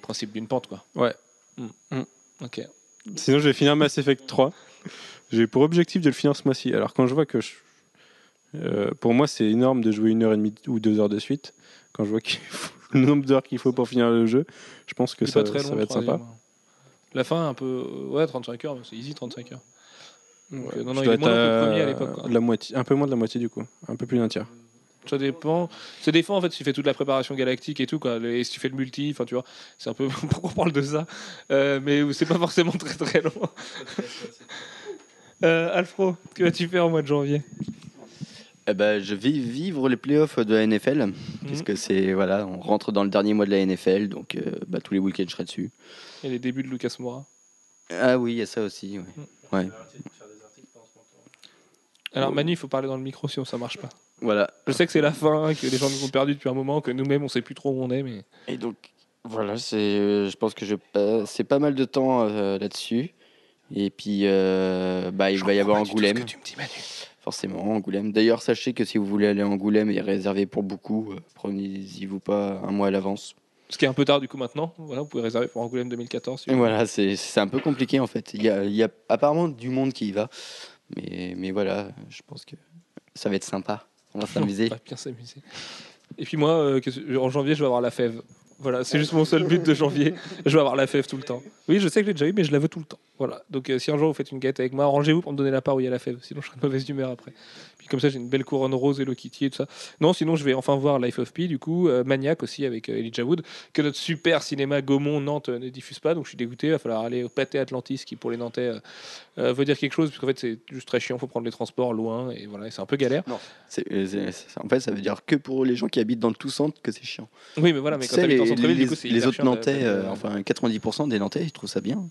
Principe d'une pente, quoi. Ouais. Hmm. Hmm. Ok. Sinon, je vais finir Mass Effect 3. J'ai pour objectif de le finir ce mois-ci. Alors, quand je vois que je- euh, pour moi, c'est énorme de jouer une heure et demie ou deux heures de suite. Quand je vois qu'il faut- <laughs> le nombre d'heures qu'il faut pour finir le jeu, je pense que ça, pas très ça long, va être sympa. troisième. La fin, un peu. euh, Ouais, 35 heures, c'est easy 35 heures. Donc, euh, non, non, il est moins à premier à l'époque, la moitié, un peu moins de la moitié du coup, un peu plus d'un tiers. Ça dépend. Ça dépend en fait si tu fais toute la préparation galactique et tout quoi. Et si tu fais le multi, enfin tu vois, c'est un peu. <laughs> Pourquoi on parle de ça? Euh, Mais c'est pas forcément très très long. Euh, Alfro, que vas-tu faire au mois de janvier? Eh ben, je vais vivre les playoffs de la NFL. Mhm. Puisque c'est voilà, on rentre dans le dernier mois de la NFL, donc euh, bah, tous les week-ends je serai dessus. Et les débuts de Lucas Moura? Ah oui, il y a ça aussi. ouais. Ouais. Alors Manu, il faut parler dans le micro sinon ça marche pas. Voilà. Je sais que c'est la fin, que les gens nous ont perdus depuis un moment, que nous-mêmes on sait plus trop où on est, mais. Et donc voilà, c'est, euh, je pense que je c'est pas mal de temps euh, là-dessus. Et puis euh, bah, il va y avoir Angoulême. tu me dis Manu. Forcément, Angoulême. D'ailleurs, sachez que si vous voulez aller à Angoulême, il est réservé pour beaucoup. euh, Prenez-y vous pas un mois à l'avance. Ce qui est un peu tard du coup maintenant. Voilà, vous pouvez réserver pour Angoulême 2014. si Et vous voilà, c'est c'est un peu compliqué en fait. Il y a, il y a apparemment du monde qui y va. Mais, mais voilà, je pense que ça va être sympa. On va <laughs> s'amuser. On va bien s'amuser. Et puis moi, euh, que- en janvier, je vais avoir la fève. Voilà, c'est juste mon seul but de janvier. Je vais avoir la fève tout le temps. Oui, je sais que je l'ai déjà eu, mais je la veux tout le temps. Voilà. Donc euh, si un jour vous faites une guette avec moi, arrangez-vous pour me donner la part où il y a la fève. Sinon, je serai de mauvaise humeur après. Comme ça, j'ai une belle couronne rose et Kitty et tout ça. Non, sinon, je vais enfin voir Life of Pi, du coup, euh, Maniac aussi avec euh, Elijah Wood, que notre super cinéma Gaumont Nantes euh, ne diffuse pas. Donc je suis dégoûté. Il va falloir aller au Pâté Atlantis, qui pour les Nantais euh, veut dire quelque chose, puisqu'en fait, c'est juste très chiant. faut prendre les transports loin et voilà, c'est un peu galère. C'est- en fait, ça veut dire que pour les gens qui habitent dans le tout centre que c'est chiant. Oui, mais voilà, mais Tu quand en les, centre-ville, les- du coup, c'est les autres Nantais, enfin 90% des Nantais, ils trouvent ça bien.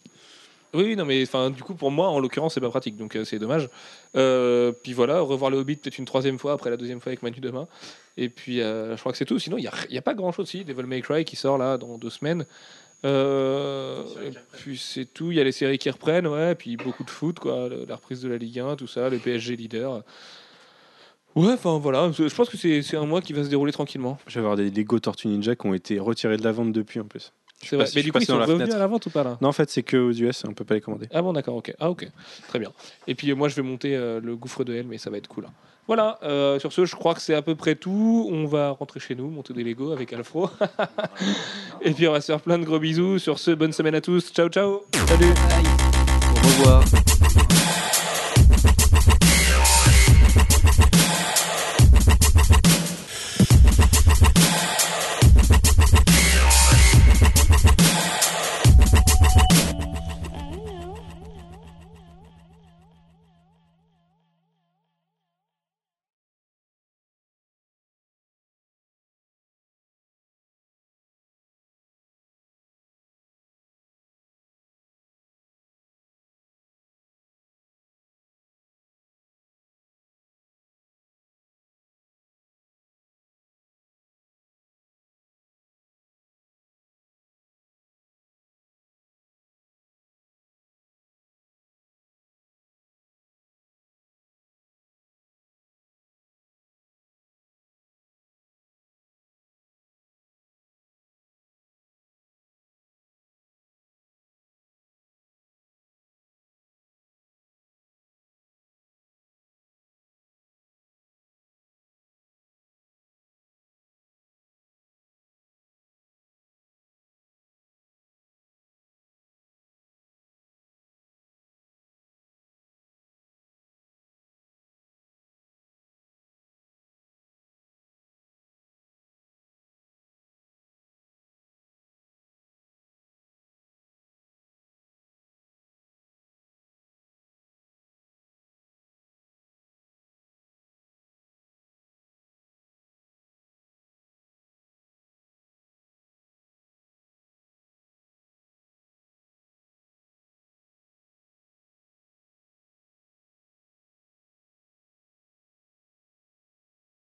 Oui, non, mais enfin, du coup, pour moi, en l'occurrence, c'est pas pratique, donc euh, c'est dommage. Euh, puis voilà, revoir le Hobbit peut-être une troisième fois après la deuxième fois avec Manu demain. Et puis, euh, je crois que c'est tout. Sinon, il n'y a, il y a pas grand-chose. Si, Devil May Cry qui sort là dans deux semaines. Euh, et puis c'est tout. Il y a les séries qui reprennent, ouais. Puis beaucoup de foot, quoi. le- La reprise de la Ligue 1, tout ça, le PSG leader. Ouais, enfin voilà. Je pense que c'est c'est un mois qui va se dérouler tranquillement. Je vais avoir des Lego Tortue Ninja qui ont été retirés de la vente depuis en plus. C'est vrai. Mais du coup, ils sont revenus à la vente ou pas là? Non, en fait, c'est que aux US, on peut pas les commander. Ah bon, d'accord, ok. Ah, ok. Très bien. Et puis euh, moi, je vais monter euh, le gouffre de Hell, mais ça va être cool. hein. Voilà, euh, sur ce, je crois que c'est à peu près tout. On va rentrer chez nous, monter des Lego avec Alfro. <laughs> Et puis, on va se faire plein de gros bisous. Sur ce, bonne semaine à tous. Ciao, ciao. Salut. Au revoir.